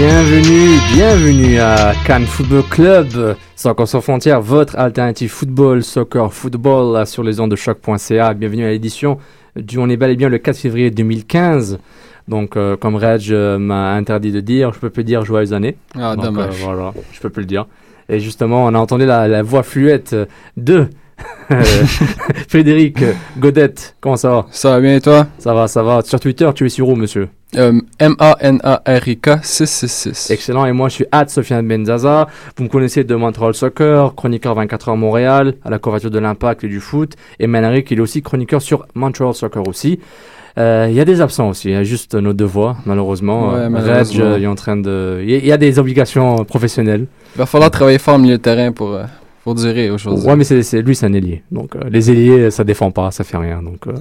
Bienvenue, bienvenue à Cannes Football Club, Soccer sans frontières, votre alternative football, soccer, football sur les ondes de choc.ca. Bienvenue à l'édition du On est bel et bien le 4 février 2015. Donc, euh, comme Reg euh, m'a interdit de dire, je peux plus dire joyeuses années. Ah, Donc, dommage. euh, voilà, je peux plus le dire. Et justement, on a entendu la, la voix fluette de euh, Frédéric Godette. Comment ça va Ça va bien et toi? Ça va, ça va. Sur Twitter, tu es sur où, monsieur Euh, M-A-N-A-R-I-K 666. Excellent. Et moi, je suis Ad Sofiane Benzaza. Vous me connaissez de Montreal Soccer, chroniqueur 24 heures Montréal, à la couverture de l'impact et du foot. Et Manaric, il est aussi chroniqueur sur Montreal Soccer aussi. Euh, Il y a des absents aussi, il y a juste nos deux voix, malheureusement. Ouais, Euh, malheureusement. Reg, euh, il est en train de. Il y y a des obligations professionnelles. Il va falloir travailler fort au milieu de terrain pour, euh, pour durer aujourd'hui. Ouais, mais c'est c'est- lui, c'est un ailier. Donc, euh, les ailiers, ça défend pas, ça fait rien. Donc, euh,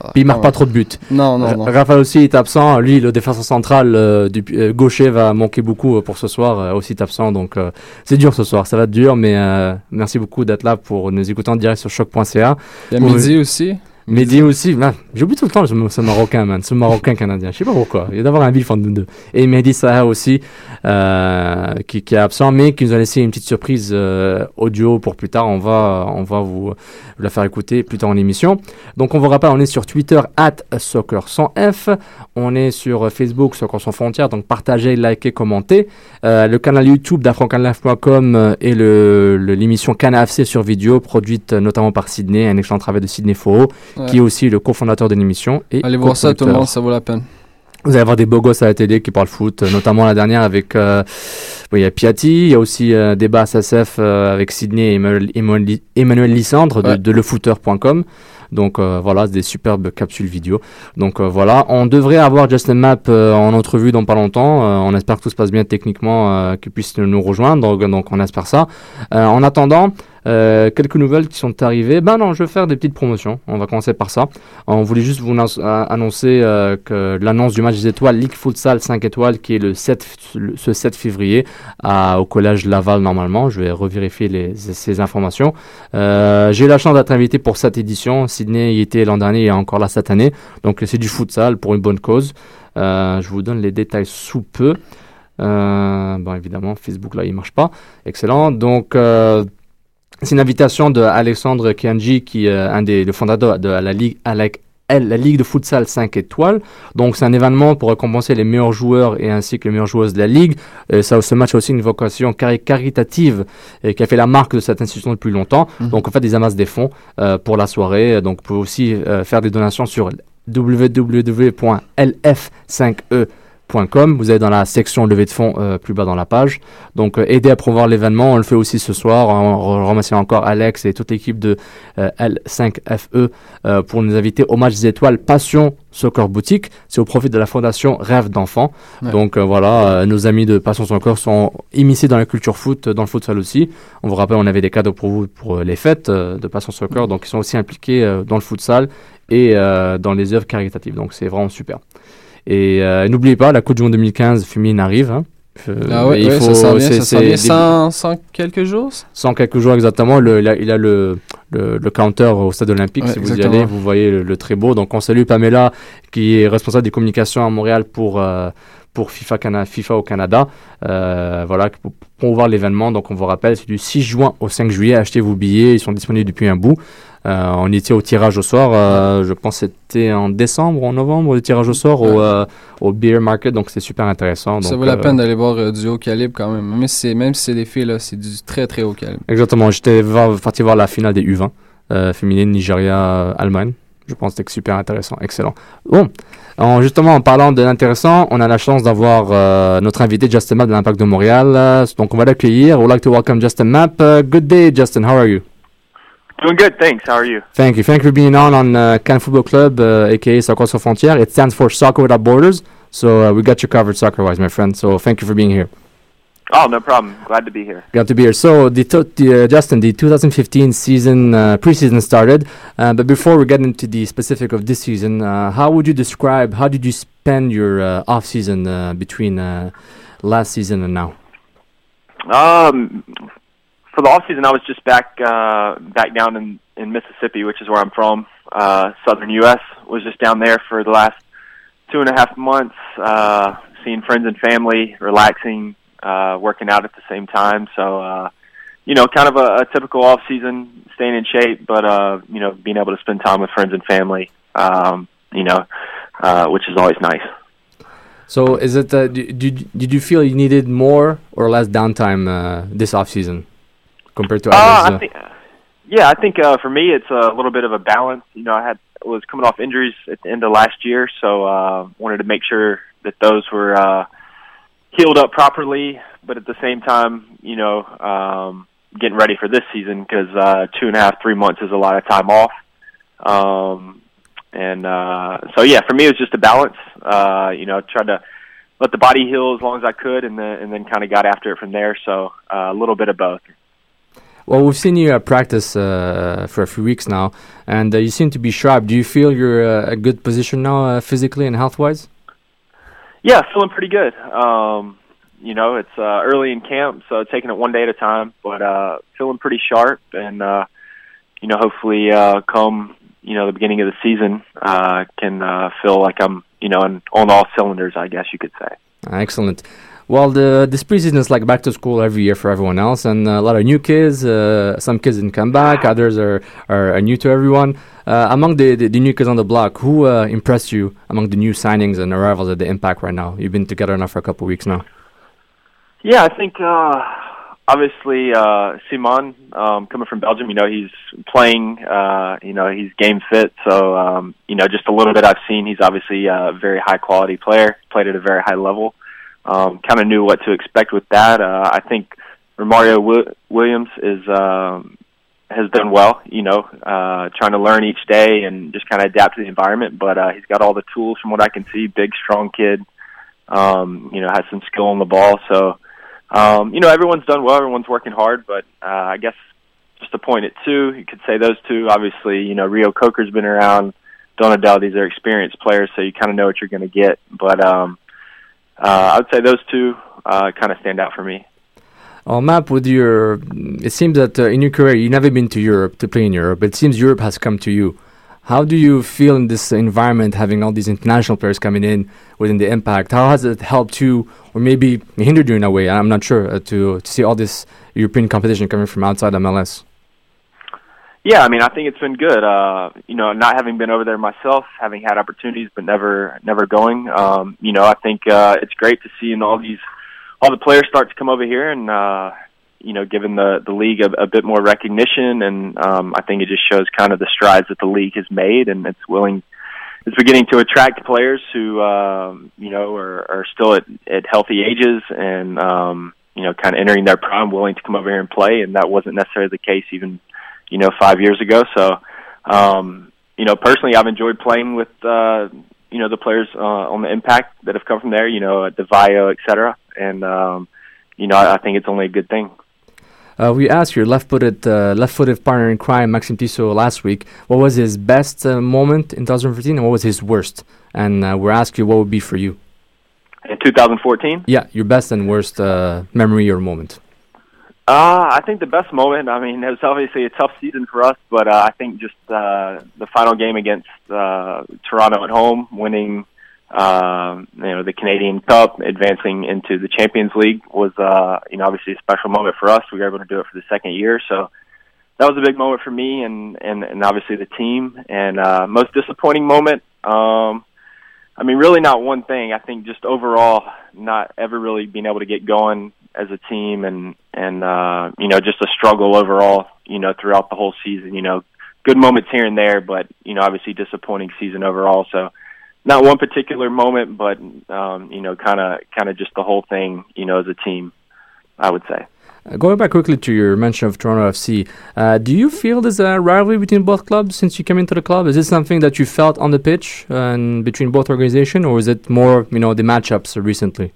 Ah, Puis il marque ah pas trop de buts. Non, non, non. Ra- Raphaël aussi est absent. Lui, le défenseur central euh, du euh, gaucher va manquer beaucoup euh, pour ce soir. euh, aussi est absent. Donc, euh, c'est dur ce soir. Ça va être dur, mais euh, merci beaucoup d'être là pour nous écouter en direct sur choc.ca. Il y a midi aussi. Mehdi aussi. J'oublie tout le temps ce, Marocain, man. Ce Marocain canadien. Je sais pas pourquoi. Il y a d'avoir un bif entre nous deux. Et Mehdi Saha aussi, euh, qui, est absent, mais qui nous a laissé une petite surprise euh, audio pour plus tard. On va, on va vous, la faire écouter plus tard en émission. Donc, on vous rappelle, on est sur Twitter, at soccer sans F. On est sur Facebook, Soccer sans frontières. Donc, partagez, likez, commentez. Euh, le canal YouTube d'afrocanlife.com et l'émission CanAFC sur vidéo, produite notamment par Sydney, un excellent travail de Sydney Faux Ouais. qui est aussi le cofondateur de l'émission. Allez voir ça tout le monde, ça vaut la peine. Vous allez voir des beaux gosses à la télé qui parlent foot, euh, notamment la dernière avec, euh, il y a Piatti, il y a aussi euh, débat SSF euh, avec Sydney et Emmanuel, Emmanuel, Emmanuel Lissandre de, Ouais. de lefooter.com. Donc euh, voilà, c'est des superbes capsules vidéo. Donc euh, voilà, on devrait avoir Justin Map euh, en entrevue dans pas longtemps. On espère que tout se passe bien techniquement, qu'il puisse nous rejoindre. Donc, donc on espère ça. En attendant, euh, quelques nouvelles qui sont arrivées. Ben non, je vais faire des petites promotions. On va commencer par ça. On voulait juste vous euh, annoncer euh, que l'annonce du match des étoiles Ligue Futsal 5 étoiles qui est le 7, le- ce 7 février au collège Laval normalement. Je vais revérifier les, ces informations. J'ai eu la chance d'être invité pour cette édition. Sydney y était l'an dernier et encore là cette année. Donc c'est du futsal pour une bonne cause. Je vous donne les détails sous peu. Bon, évidemment, Facebook là, il marche pas. Excellent. Donc, c'est une invitation de Alexandre Kianji, qui est un des le fondateur de la ligue, à la, elle, la ligue de futsal 5 étoiles. Donc, c'est un événement pour récompenser les meilleurs joueurs et ainsi que les meilleures joueuses de la ligue. Et ça, ce match a aussi une vocation cari- caritative et qui a fait la marque de cette institution depuis longtemps. Mhm. Donc, on fait des amasses des fonds euh, pour la soirée. Donc, vous pouvez aussi euh, faire des donations sur www.lf5e.com. Vous allez dans la section levée de fonds euh, plus bas dans la page. Donc, euh, aider à promouvoir l'événement. On le fait aussi ce soir. On re- remercie encore Alex et toute l'équipe de euh, L5FE euh, pour nous inviter au match des étoiles Passion Soccer Boutique. C'est au profit de la fondation Rêve d'enfants. Ouais. Donc, voilà, nos amis de Passion Soccer sont immiscés dans la culture foot, dans le futsal aussi. On vous rappelle, on avait des cadeaux pour vous pour les fêtes de Passion Soccer. Donc, ils sont aussi impliqués dans le futsal et dans les œuvres caritatives. Donc, c'est vraiment super. Et euh, n'oubliez pas, la Coupe du Monde 2015 féminine arrive. hein. Euh, Ah ouais, il ouais, faut- ça c'est- sans, sans quelques jours. sans quelques jours exactement. Le, il, a, il a le, le, le counter au stade olympique. Ouais, si vous y allez, vous voyez le, le très beau. Donc, on salue Pamela, qui est responsable des communications à Montréal pour, euh, pour FIFA, Cana- FIFA au Canada. Euh, voilà, pour, pour voir l'événement. Donc, on vous rappelle, c'est du 6 juin au 5 juillet. Achetez vos billets, ils sont disponibles depuis un bout. Euh, on était au tirage au sort, euh, je pense que c'était en décembre ou en novembre, le tirage au sort au, euh, Beer Market, donc c'est super intéressant. ça Donc, vaut la peine d'aller voir du haut calibre quand même. Même si, c'est- même si c'est des filles, c'est du très très haut calibre. Exactement, j'étais parti voir la finale des U20 euh, féminine Nigeria-Allemagne. Je pense que c'était super intéressant, excellent. Bon, en- justement en parlant de l'intéressant, on a la chance d'avoir euh, notre invité Justin Mapp de l'Impact de Montréal. Donc on va l'accueillir. We'd like to welcome Justin Mapp. Uh, good day, Justin. How are you? Doing good, thanks. How are you? Thank you. Thank you for being on on uh, Can Football Club, uh, aka Soccer Sans Frontières. It stands for Soccer Without Borders. So uh, we got you covered soccer-wise, my friend. So thank you for being here. Oh, no problem. Glad to be here. Glad to be here. So the, to- the uh, Justin, the 2015 season uh, preseason started, uh, but before we get into the specific of this season, uh, how would you describe? How did you spend your uh, off season uh, between uh, last season and now? Um, for the off season, I was just back uh, back down in in Mississippi, which is where I'm from. Uh, southern U.S. Was just down there for the last two and a half months, uh, seeing friends and family, relaxing, uh, working out at the same time. So, uh, you know, kind of a, a typical off season, staying in shape, but uh, you know, being able to spend time with friends and family. Um, you know, uh, which is always nice. So is it? Uh, did, did you feel you needed more or less downtime uh, this off season compared to Uh, others? I think, yeah, I think uh, for me it's a little bit of a balance. You know, I had was coming off injuries at the end of last year, so uh, wanted to make sure that those were uh, healed up properly. But at the same time, you know, um, getting ready for this season because uh, two and a half, three months is a lot of time off. Um, and uh, so, yeah, for me it was just a balance. Uh, you know, tried to let the body heal as long as I could, and then and then kind of got after it from there. So uh, a little bit of both. Well, we've seen you uh, practice uh, for a few weeks now, and uh, you seem to be sharp. Do you feel you're uh, a good position now, uh, physically and health-wise? Yeah, feeling pretty good. Um, you know, it's uh, early in camp, so taking it one day at a time, but uh, feeling pretty sharp, and uh, you know, hopefully, uh, come you know the beginning of the season, uh, can uh, feel like I'm you know on all cylinders. I guess you could say. Excellent. Well, the this preseason is like back to school every year for everyone else, and a lot of new kids. Uh, some kids didn't come back, others are are, are new to everyone. Uh, among the, the the new kids on the block, who uh, impressed you among the new signings and arrivals at the Impact right now? You've been together now for a couple of weeks now. Yeah, I think uh, obviously uh, Simon um, coming from Belgium. You know, he's playing. Uh, you know, he's game fit. So um, you know, just a little bit I've seen. He's obviously a very high quality player. Played at a very high level. Um, kind of knew what to expect with that. Uh, I think Romario Wi- Williams is um, has done well. You know, uh, trying to learn each day and just kind of adapt to the environment. But uh, he's got all the tools from what I can see. Big, strong kid. Um, you know, has some skill on the ball. So um, you know, everyone's done well. Everyone's working hard, but uh, I guess just to point at two, you could say those two. Obviously, you know, Rio Coker's been around. Donadell, these are experienced players, so you kind of know what you're going to get. But um, I would say those two uh, kind of stand out for me. Well, Map, with your, it seems that uh, in your career you've never been to Europe to play in Europe. But it seems Europe has come to you. How do you feel in this environment, having all these international players coming in within the Impact? How has it helped you, or maybe hindered you in a way? I'm not sure uh, to to see all this European competition coming from outside MLS. Yeah, I mean, I think it's been good. Uh, you know, not having been over there myself, having had opportunities but never never going. Um, you know, I think uh, it's great to see and all these all the players start to come over here and uh, you know, giving the the league a, a bit more recognition, and um, I think it just shows kind of the strides that the league has made, and it's willing, it's beginning to attract players who um, you know are, are still at, at healthy ages and um, you know kind of entering their prime, willing to come over here and play, and that wasn't necessarily the case even you know five years ago. So um, you know, personally, I've enjoyed playing with uh, you know the players uh, on the Impact that have come from there, you know, at Devio, et cetera, and um, you know I, I think it's only a good thing. Uh, we asked your left-footed, uh, left-footed partner in crime, Maxime Tissot, last week. What was his best uh, moment in 2014, and what was his worst? And uh, we're asking you what would be for you. In 2014? Yeah, your best and worst uh, memory or moment. Uh, I think the best moment. I mean, it was obviously a tough season for us, but uh, I think just uh, the final game against uh, Toronto at home, winning um, you know, the Canadian Cup, advancing into the Champions League was, uh, you know, obviously a special moment for us. We were able to do it for the second year, so that was a big moment for me and and, and obviously the team. And uh, most disappointing moment, um, I mean, really not one thing. I think just overall, not ever really being able to get going as a team, and and uh, you know, just a struggle overall. You know, throughout the whole season. You know, good moments here and there, but you know, obviously disappointing season overall. So not one particular moment, but um, you know, kind of kind of just the whole thing, you know, as a team, I would say. Uh, going back quickly to your mention of Toronto FC, uh, do you feel there's a rivalry between both clubs since you came into the club? Is this something that you felt on the pitch uh, and between both organizations, or is it more, you know, the matchups recently?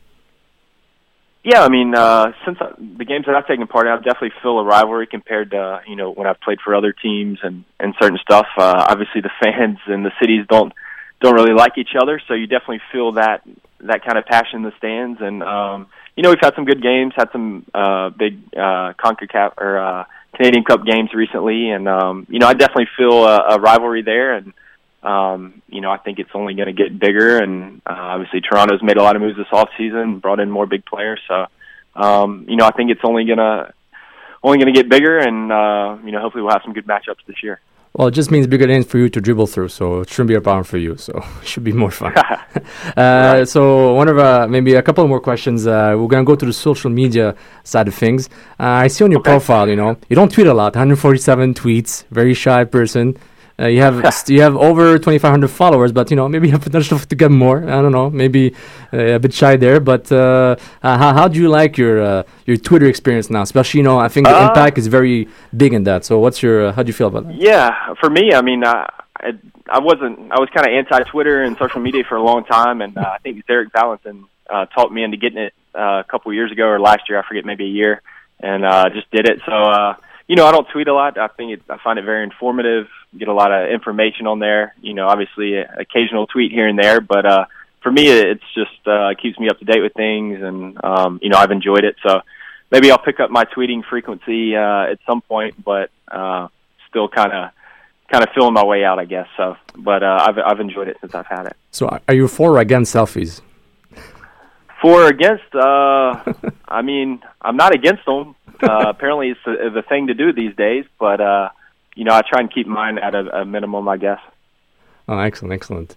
Yeah, I mean, uh, since I, the games that I've taken part in, I definitely feel a rivalry compared to you know when I've played for other teams and and certain stuff. Uh, obviously, the fans and the cities don't don't really like each other, so you definitely feel that that kind of passion in the stands. And um, you know, we've had some good games, had some uh, big uh, Concacaf or uh, Canadian Cup games recently, and um, you know, I definitely feel a, a rivalry there. And um, you know, I think it's only going to get bigger. And uh, obviously, Toronto's made a lot of moves this off season, brought in more big players. So, um, you know, I think it's only gonna only going to get bigger, and uh, you know, hopefully, we'll have some good matchups this year. Well, it just means bigger lanes for you to dribble through, so it shouldn't be a problem for you. So it should be more fun. uh. So one of uh, maybe a couple more questions. Uh, we're gonna go to the social media side of things. Uh, I see on your Okay. profile, you know, you don't tweet a lot. 147 tweets. Very shy person. Uh, you have you have over 2,500 followers, but you know maybe you have potential to get more. I don't know, maybe uh, a bit shy there. But uh, uh, how, how do you like your uh, your Twitter experience now? Especially, you know, I think the Uh, impact is very big in that. So what's your uh, how do you feel about that? Yeah, for me, I mean, uh, I I wasn't I was kind of anti Twitter and social media for a long time, and uh, I think Derek Valentin uh, talked me into getting it uh, a couple years ago or last year, I forget, maybe a year, and uh, just did it. So uh, you know, I don't tweet a lot. I think it, I find it very informative. Get a lot of information on there. You know, obviously, occasional tweet here and there, but uh, for me, it's just uh, keeps me up to date with things, and um, you know, I've enjoyed it. So maybe I'll pick up my tweeting frequency uh, at some point, but uh, still kind of kind of feeling my way out, I guess. So, but uh, I've I've enjoyed it since I've had it. So are you for or against selfies? For or against, uh, I mean, I'm not against them. Uh, apparently, it's the, the thing to do these days, but uh, you know, I try and keep mine at a, a minimum, I guess. Oh, excellent, excellent.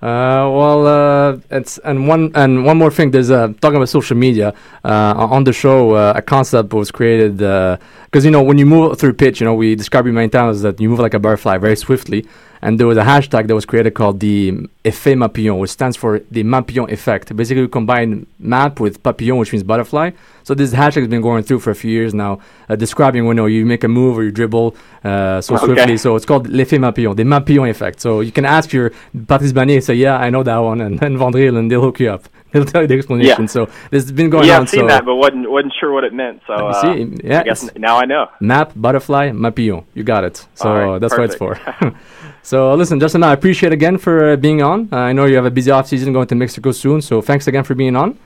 Uh, well, uh, it's and one and one more thing. There's uh, talking about social media uh, on the show. Uh, a concept was created because you know when you move through pitch, you know we describe it many times that you move like a butterfly very swiftly. And there was a hashtag that was created called the effet Mapillon, which stands for the Mapillon effect. Basically, we combine map with papillon, which means butterfly. So this hashtag has been going through for a few years now, uh, describing when you, know, you make a move or you dribble uh, so Okay. swiftly. So it's called l'effet Mapillon, the Mapillon effect. So you can ask your Patrice Banier, say, yeah, I know that one, and then Vandril, and they'll hook you up. They'll tell you the explanation. Yeah. So this has been going yeah, on. I've seen so that, but wasn't wasn't sure what it meant. So uh, see, yeah, I guess now I know. map, butterfly, Mapillon. You got it. So right, that's perfect. what it's for. so listen, Justin, I appreciate again for uh, being on. Uh, I know you have a busy off season going to Mexico soon, so thanks again for being on.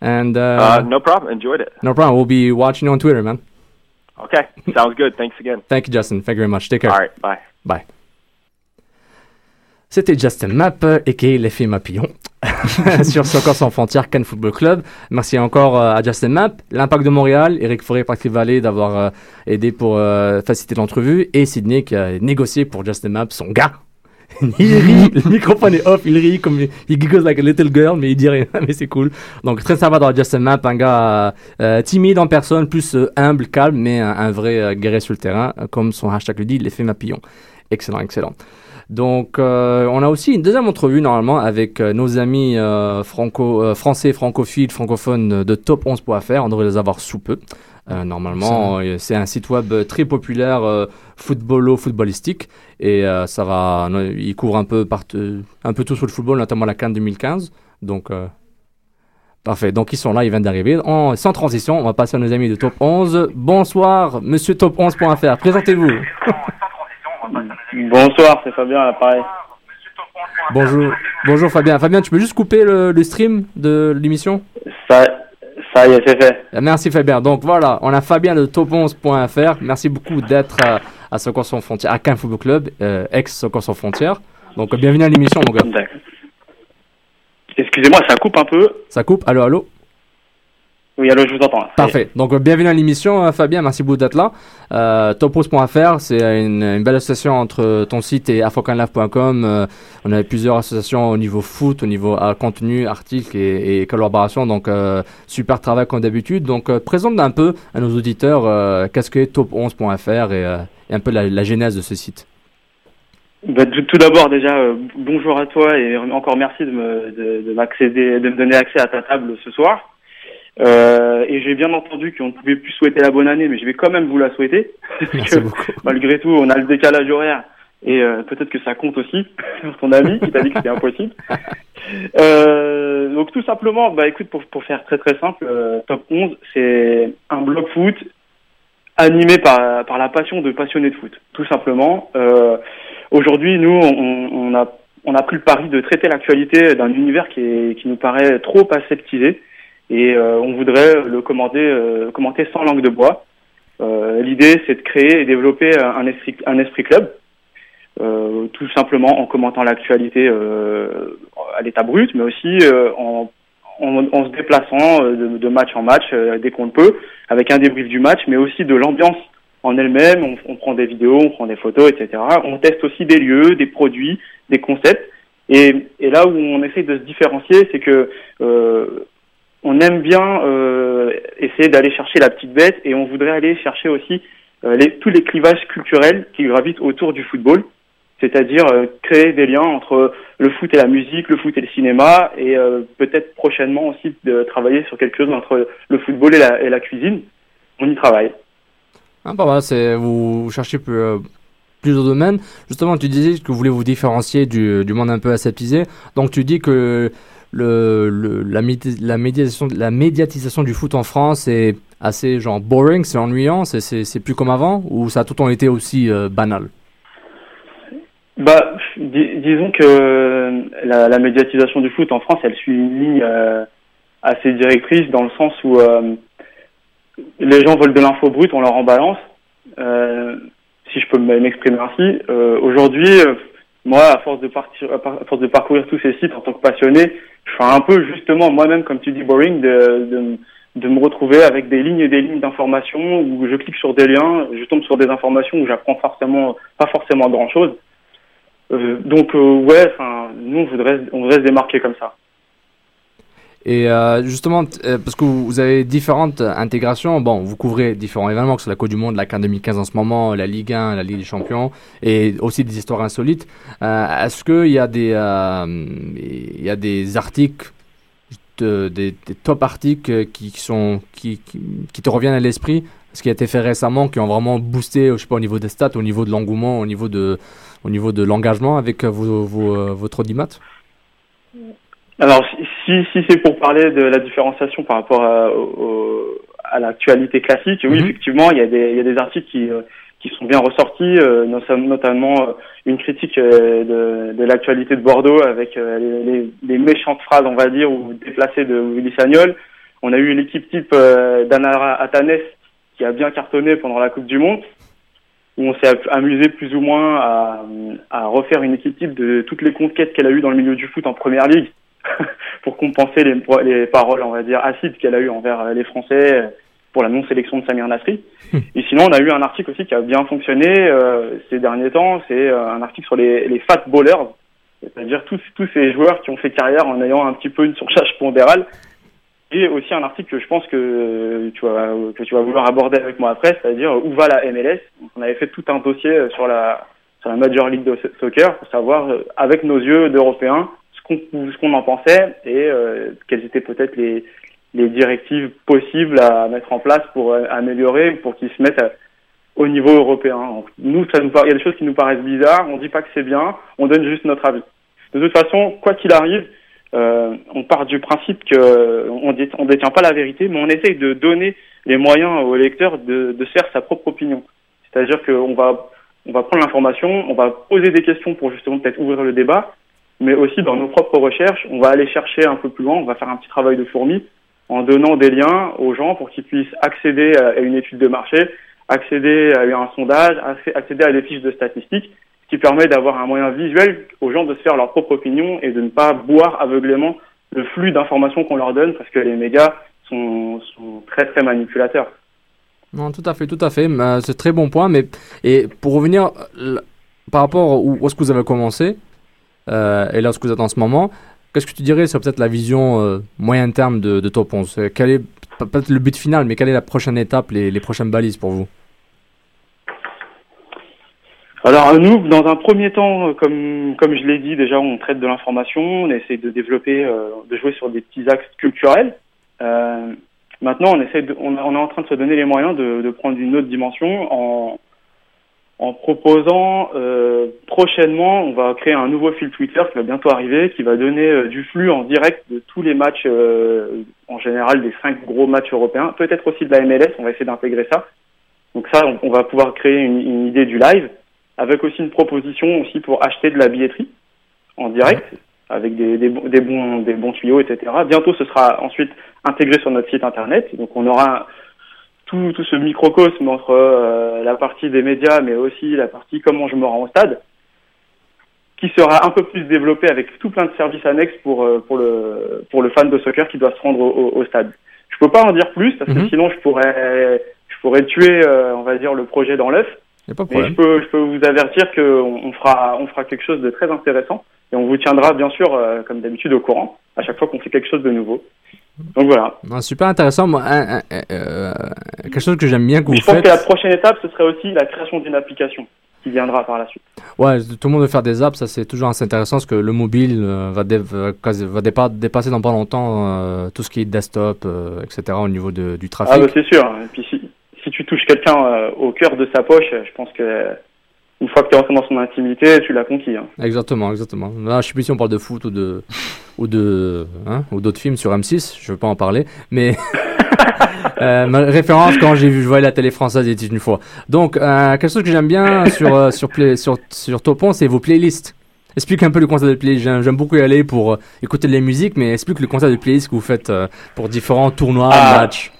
And uh, Uh, no problem. Enjoyed it. no problem. We'll be watching you on Twitter, man. Okay, sounds good. Thanks again. Thank you, Justin. Thank you very much. Take care. All right, bye. Bye. C'était Justin Mapp, et l'effet Mapillon, sur Soccer sans frontières, Cannes Football Club. Merci encore euh, à Justin Mapp, l'Impact de Montréal, Eric Forêt, Patrick Vallée d'avoir euh, aidé pour euh, faciliter l'entrevue, et Sydney qui a négocié pour Justin Mapp son gars. il rit, le microphone est off, il rit comme il giggles like a little girl, mais il dit rien, mais c'est cool. Donc très sympa dans Justin Mapp, un gars timide en personne, plus humble, calme, mais un, vrai guerrier sur le terrain, comme son hashtag le dit, l'effet Mapillon. Excellent, excellent. Donc, euh, on a aussi une deuxième entrevue normalement avec euh, nos amis euh, franco, euh, français, francophiles, francophones de top11.fr. On devrait les avoir sous peu. Euh, normalement, c'est un site web très populaire, euh, footballo, footballistique, et euh, ça va, il couvre un peu partout, un peu tout sur le football, notamment la Cannes 2015. Donc, euh, parfait. Donc, ils sont là, ils viennent d'arriver. En- Sans transition, on va passer à nos amis de Top 11. Bonsoir, Monsieur Top11.fr. Présentez-vous. Bonsoir, c'est Fabien à l'appareil. Bonjour, bonjour Fabien. Fabien, tu peux juste couper le, le stream de l'émission? Ça, ça y est, c'est fait. Merci Fabien. Donc voilà, on a Fabien de top11.fr. Merci beaucoup d'être euh, à Soccer sans frontières, à Cannes Football Club, euh, ex Soccer sans frontières. Donc bienvenue à l'émission mon gars. Excusez-moi, ça coupe un peu. Ça coupe? Allô, allô? Oui, allô, je vous entends. Parfait. Donc euh, bienvenue à l'émission euh, Fabien, merci beaucoup d'être là. Euh, top11.fr, c'est une, une belle association entre ton site et afrocanlive.com. Euh, on a plusieurs associations au niveau foot, au niveau euh, contenu, articles et, et collaboration. Donc euh, super travail comme d'habitude. Donc présente un peu à nos auditeurs euh, qu'est-ce que est top11.fr et, euh, et un peu la, la genèse de ce site. Bah, tout tout d'abord, déjà, euh, bonjour à toi et encore merci de me, de, de m'accéder, de me donner accès à ta table ce soir. Euh, et j'ai bien entendu qu'on ne pouvait plus souhaiter la bonne année, mais je vais quand même vous la souhaiter. Merci beaucoup. Malgré tout, on a le décalage horaire et euh, peut-être que ça compte aussi sur ton ami qui t'a dit que c'était impossible. Euh, donc tout simplement, bah écoute, pour, pour faire très très simple, euh, Top 11, c'est un blog foot animé par, par la passion de passionnés de foot, tout simplement. Euh, Aujourd'hui, nous, on, on, a, on a pris le pari de traiter l'actualité d'un univers qui, est, qui nous paraît trop aseptisé et euh, on voudrait le commenter, euh, commenter sans langue de bois. Euh, L'idée, c'est de créer et développer un esprit, un esprit club, tout simplement en commentant l'actualité à l'état brut, mais aussi en, en, se déplaçant de, match en match dès qu'on le peut, avec un débrief du match, mais aussi de l'ambiance en elle-même. On, prend des vidéos, on prend des photos, etc. On teste aussi des lieux, des produits, des concepts. Et, là où on essaie de se différencier, c'est que on aime bien euh, essayer d'aller chercher la petite bête et on voudrait aller chercher aussi euh, tous les clivages culturels qui gravitent autour du football, c'est-à-dire euh, créer des liens entre le foot et la musique, le foot et le cinéma, et peut-être prochainement aussi travailler sur quelque chose entre le football et la, cuisine. On y travaille. Ah, bah, c'est vous cherchez plus, plusieurs domaines. Justement, tu disais que vous voulez vous différencier du, du monde un peu aseptisé. Donc, tu dis que le, la, la, médiatisation, la médiatisation du foot en France est assez genre boring, c'est ennuyant, c'est plus comme avant ou ça a tout le temps été aussi euh, banal? Bah, dis, disons que la, la, médiatisation du foot en France, elle suit une ligne euh, assez directrice dans le sens où euh, les gens veulent de l'info brute, on leur en balance. Euh, si je peux m'exprimer ainsi, euh, aujourd'hui, moi, à force de partir, à force de parcourir tous ces sites en tant que passionné, je fais un peu justement moi-même, comme tu dis, boring, de, de, de, me retrouver avec des lignes et des lignes d'informations où je clique sur des liens, je tombe sur des informations où j'apprends forcément pas forcément grand-chose. Euh, donc euh, ouais, nous on voudrait on voudrait se démarquer comme ça. Et euh, justement, euh, parce que vous avez différentes intégrations, bon, vous couvrez différents événements, que ce soit la Coupe du Monde, la CAN 2015 en ce moment, la Ligue 1, la Ligue des Champions, et aussi des histoires insolites. Euh, Est-ce qu'il y, a des, il y a des articles, de, des, des, top articles qui, sont, qui, qui, qui te reviennent à l'esprit? Ce qui a été fait récemment, qui ont vraiment boosté, je sais pas, au niveau des stats, au niveau de l'engouement, au niveau de, de l'engagement avec vos, vos, votre audimat? Alors, si, si c'est pour parler de la différenciation par rapport à, au, à l'actualité classique, oui, -hmm. effectivement, il y, a des, il y a des articles qui, qui sont bien ressortis, euh, notamment une critique euh, de, de l'actualité de Bordeaux avec euh, les, les, les, méchantes phrases, on va dire, ou déplacées de Willy Sagnol. On a eu l'équipe type euh, d'Anara Atanes qui a bien cartonné pendant la Coupe du Monde, où on s'est amusé plus ou moins à, à, refaire une équipe type de toutes les conquêtes qu'elle a eues dans le milieu du foot en première ligue, pour compenser les, les paroles, on va dire, acides qu'elle a eues envers les Français pour la non-sélection de Samir Nasri. Et sinon, on a eu un article aussi qui a bien fonctionné euh, ces derniers temps, c'est euh, un article sur les, les fat bowlers, c'est-à-dire tous, tous ces joueurs qui ont fait carrière en ayant un petit peu une surcharge pondérale et aussi un article que je pense que tu vas que tu vas vouloir aborder avec moi après, c'est-à-dire où va la MLS. On avait fait tout un dossier sur la sur la Major League de Soccer pour savoir avec nos yeux d'Européens ce qu'on en pensait et euh, quelles étaient peut-être les directives possibles à mettre en place pour améliorer, pour qu'ils se mettent à, au niveau européen. Nous, il y a des choses qui nous paraissent bizarres. On dit pas que c'est bien, on donne juste notre avis. De toute façon, quoi qu'il arrive, euh, on part du principe que on, dé, on détient pas la vérité, mais on essaye de donner les moyens au lecteur de, de faire sa propre opinion. C'est-à-dire qu'on va, on va prendre l'information, on va poser des questions pour justement peut-être ouvrir le débat, mais aussi dans nos propres recherches, on va aller chercher un peu plus loin, on va faire un petit travail de fourmi en donnant des liens aux gens pour qu'ils puissent accéder à une étude de marché, accéder à un sondage, accéder à des fiches de statistiques, qui permet d'avoir un moyen visuel aux gens de se faire leur propre opinion et de ne pas boire aveuglément le flux d'informations qu'on leur donne parce que les médias sont, très très manipulateurs. Non, tout à fait, tout à fait. C'est très bon point. Mais et pour revenir par rapport où, où est-ce que vous avez commencé euh, et là ce que vous êtes en ce moment, Qu'est-ce que tu dirais sur peut-être la vision euh, moyen terme de, de Top 11 Quel est peut-être le but final, mais quelle est la prochaine étape, les, prochaines balises pour vous? Alors nous, dans un premier temps, comme comme je l'ai dit déjà, on traite de l'information, on essaie de développer, euh, de jouer sur des petits axes culturels. Euh, Maintenant, on essaie on, est en train de se donner les moyens de, de prendre une autre dimension en, en proposant euh, prochainement, on va créer un nouveau fil Twitter qui va bientôt arriver, qui va donner euh, du flux en direct de tous les matchs, euh, en général des cinq gros matchs européens, peut-être aussi de la MLS, on va essayer d'intégrer ça. Donc ça, on, va pouvoir créer une, idée du live, avec aussi une proposition aussi pour acheter de la billetterie en direct, avec des, des bons, des bons tuyaux, etc. Bientôt, ce sera ensuite intégré sur notre site internet, donc on aura tout, tout ce microcosme entre euh, la partie des médias, mais aussi la partie comment je me rends au stade, qui sera un peu plus développé avec tout plein de services annexes pour, euh, pour, le, pour le fan de soccer qui doit se rendre au, au stade. Je peux pas en dire plus parce que Mhm. sinon je pourrais, je pourrais tuer, euh, on va dire, le projet dans l'œuf. Mais je peux, je peux vous avertir qu'on on fera, on fera quelque chose de très intéressant et on vous tiendra bien sûr, euh, comme d'habitude, au courant à chaque fois qu'on fait quelque chose de nouveau. Donc voilà. Super intéressant. Moi, un- un- euh, quelque chose que j'aime bien que vous je pense que la prochaine étape, ce serait aussi la création d'une application qui viendra par la suite. Ouais, tout le monde veut faire des apps, ça c'est toujours assez intéressant parce que le mobile euh, va, va, dépa- dépasser dans pas longtemps euh, tout ce qui est desktop, etc. au niveau de, du trafic. Ah bah c'est sûr. Et puis si, si tu touches quelqu'un au cœur de sa poche, je pense que une fois que tu es rentré dans son intimité, tu l'as conquis. hein. Exactement, exactement. Là, je sais plus si on parle de foot ou de ou de hein, ou d'autres films sur M6. Je veux pas en parler, mais euh, ma référence quand j'ai vu je voyais la télé française était une fois. Donc euh, quelque chose que j'aime bien sur euh, sur play, sur sur Topon, c'est vos playlists. Explique un peu le concept de playlist. J'aime beaucoup y aller pour écouter de la musique, mais explique le concept de playlist que vous faites pour différents tournois, Ah. matchs.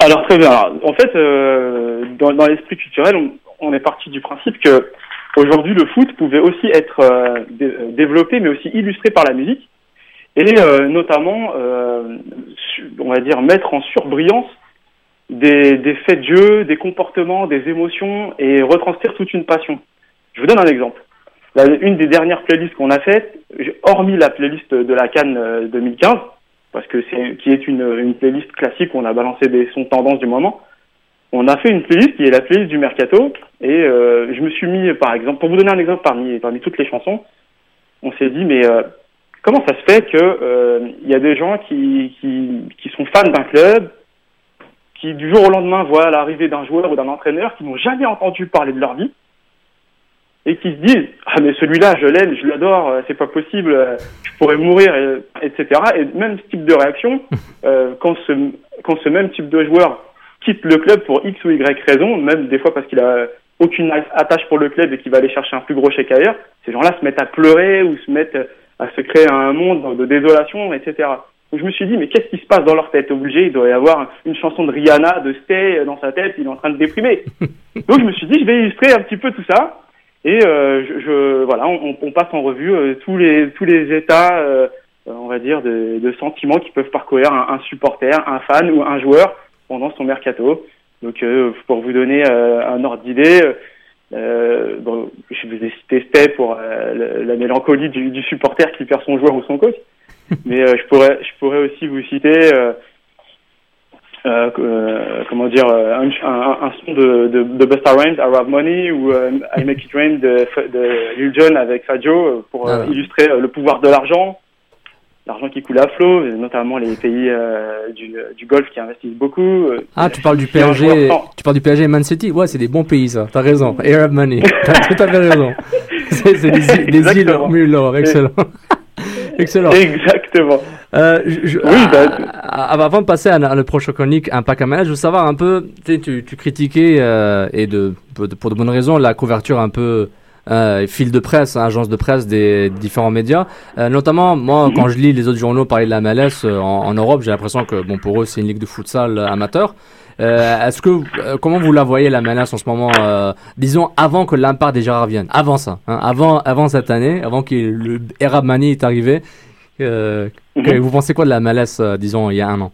Alors très bien. Alors, en fait, dans, dans l'esprit culturel, on, on est parti du principe que aujourd'hui le foot pouvait aussi être euh, euh, développé, mais aussi illustré par la musique, et euh, notamment, on va dire, mettre en surbrillance des, faits de jeu, des comportements, des émotions, et retranscrire toute une passion. Je vous donne un exemple. Une des dernières playlists qu'on a faites, hormis la playlist de la Cannes euh, 2015, parce que c'est qui est une, une playlist classique où on a balancé des sons tendances du moment. On a fait une playlist qui est la playlist du mercato et euh, je me suis mis par exemple pour vous donner un exemple parmi parmi toutes les chansons, on s'est dit mais euh, comment ça se fait que euh, il y a des gens qui qui qui sont fans d'un club qui du jour au lendemain voient l'arrivée d'un joueur ou d'un entraîneur qui n'ont jamais entendu parler de leur vie et qui se disent ah mais celui-là je l'aime je l'adore euh, c'est pas possible euh, je pourrais mourir etc et même ce type de réaction euh, quand ce quand ce même type de joueur quitte le club pour x ou y raison même des fois parce qu'il a aucune attache pour le club et qu'il va aller chercher un plus gros chèque ailleurs ces gens-là se mettent à pleurer ou se mettent à se créer un monde de désolation etc donc je me suis dit mais qu'est-ce qui se passe dans leur tête? Obligé il doit y avoir une chanson de Rihanna de Stay dans sa tête il est en train de déprimer. Donc je me suis dit je vais illustrer un petit peu tout ça et euh, je, je- voilà, on, on passe en revue euh, tous les tous les états, euh, on va dire, de, de sentiments qui peuvent parcourir un, un supporter, un fan ou un joueur pendant son mercato. Donc, euh, pour vous donner euh, un ordre d'idée, euh, bon, je vous ai cité Stay pour la mélancolie du, du supporter qui perd son joueur ou son coach, mais je pourrais je pourrais aussi vous citer. euh, euh, euh, comment dire un, un, un son de, de, de Busta Rhymes, Arab Money ou euh, I Make It Rain de, de Lil Jon avec Fadio euh, pour Ah. illustrer le pouvoir de l'argent, l'argent qui coule à flot, notamment les pays euh, du, du Golfe qui investissent beaucoup. euh, Ah, tu parles du PSG, tu parles du PSG et Man City? Ouais, c'est des bons pays ça. T'as raison. Arab Money. T'as tout à fait raison. C'est des, îles- des îles Exactement. au milieu de l'or. Excellent. Excellent. Exactement. Euh, je- je- Oui, bah, à- à- avant de passer à, notre prochaine chronique, un pack à manage, je veux savoir un peu, tu, tu, critiquais, euh, et de, pour de- pour de bonnes raisons, la couverture un peu euh, fil de presse, hein, agence de presse des différents médias. Euh, notamment, moi, Mhm. quand je lis les autres journaux parler de la MLS euh, en, en Europe, j'ai l'impression que bon, pour eux, c'est une ligue de futsal euh, amateur. Est-ce que comment vous la voyez la MLS en ce moment Disons avant que l'impact des Gérard vienne, avant ça, hein, avant avant cette année, avant que le Arab Money est arrivé. Mhm. que- vous pensez quoi de la MLS, disons, il y a un an?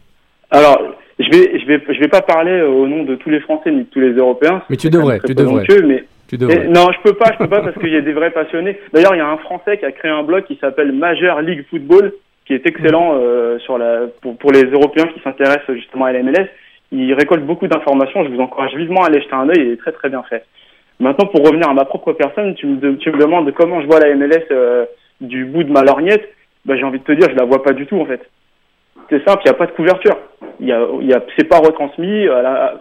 Alors, je vais, je vais, je vais pas parler au nom de tous les Français ni de tous les Européens. Mais tu devrais, tu devrais. mais Non, je peux pas, je peux pas parce qu'il y a des vrais passionnés. D'ailleurs, il y a un Français qui a créé un blog qui s'appelle Major League Football, qui est excellent euh, sur la pour, pour les Européens qui s'intéressent justement à la MLS. Il récolte beaucoup d'informations. Je vous encourage vivement à aller jeter un œil. Il est très très bien fait. Maintenant, pour revenir à ma propre personne, tu me, tu me demandes comment je vois la MLS euh, du bout de ma lorgnette. Bah, j'ai envie de te dire, je la vois pas du tout en fait. c'est simple, il n'y a pas de couverture. Il y a, y a, c'est pas retransmis,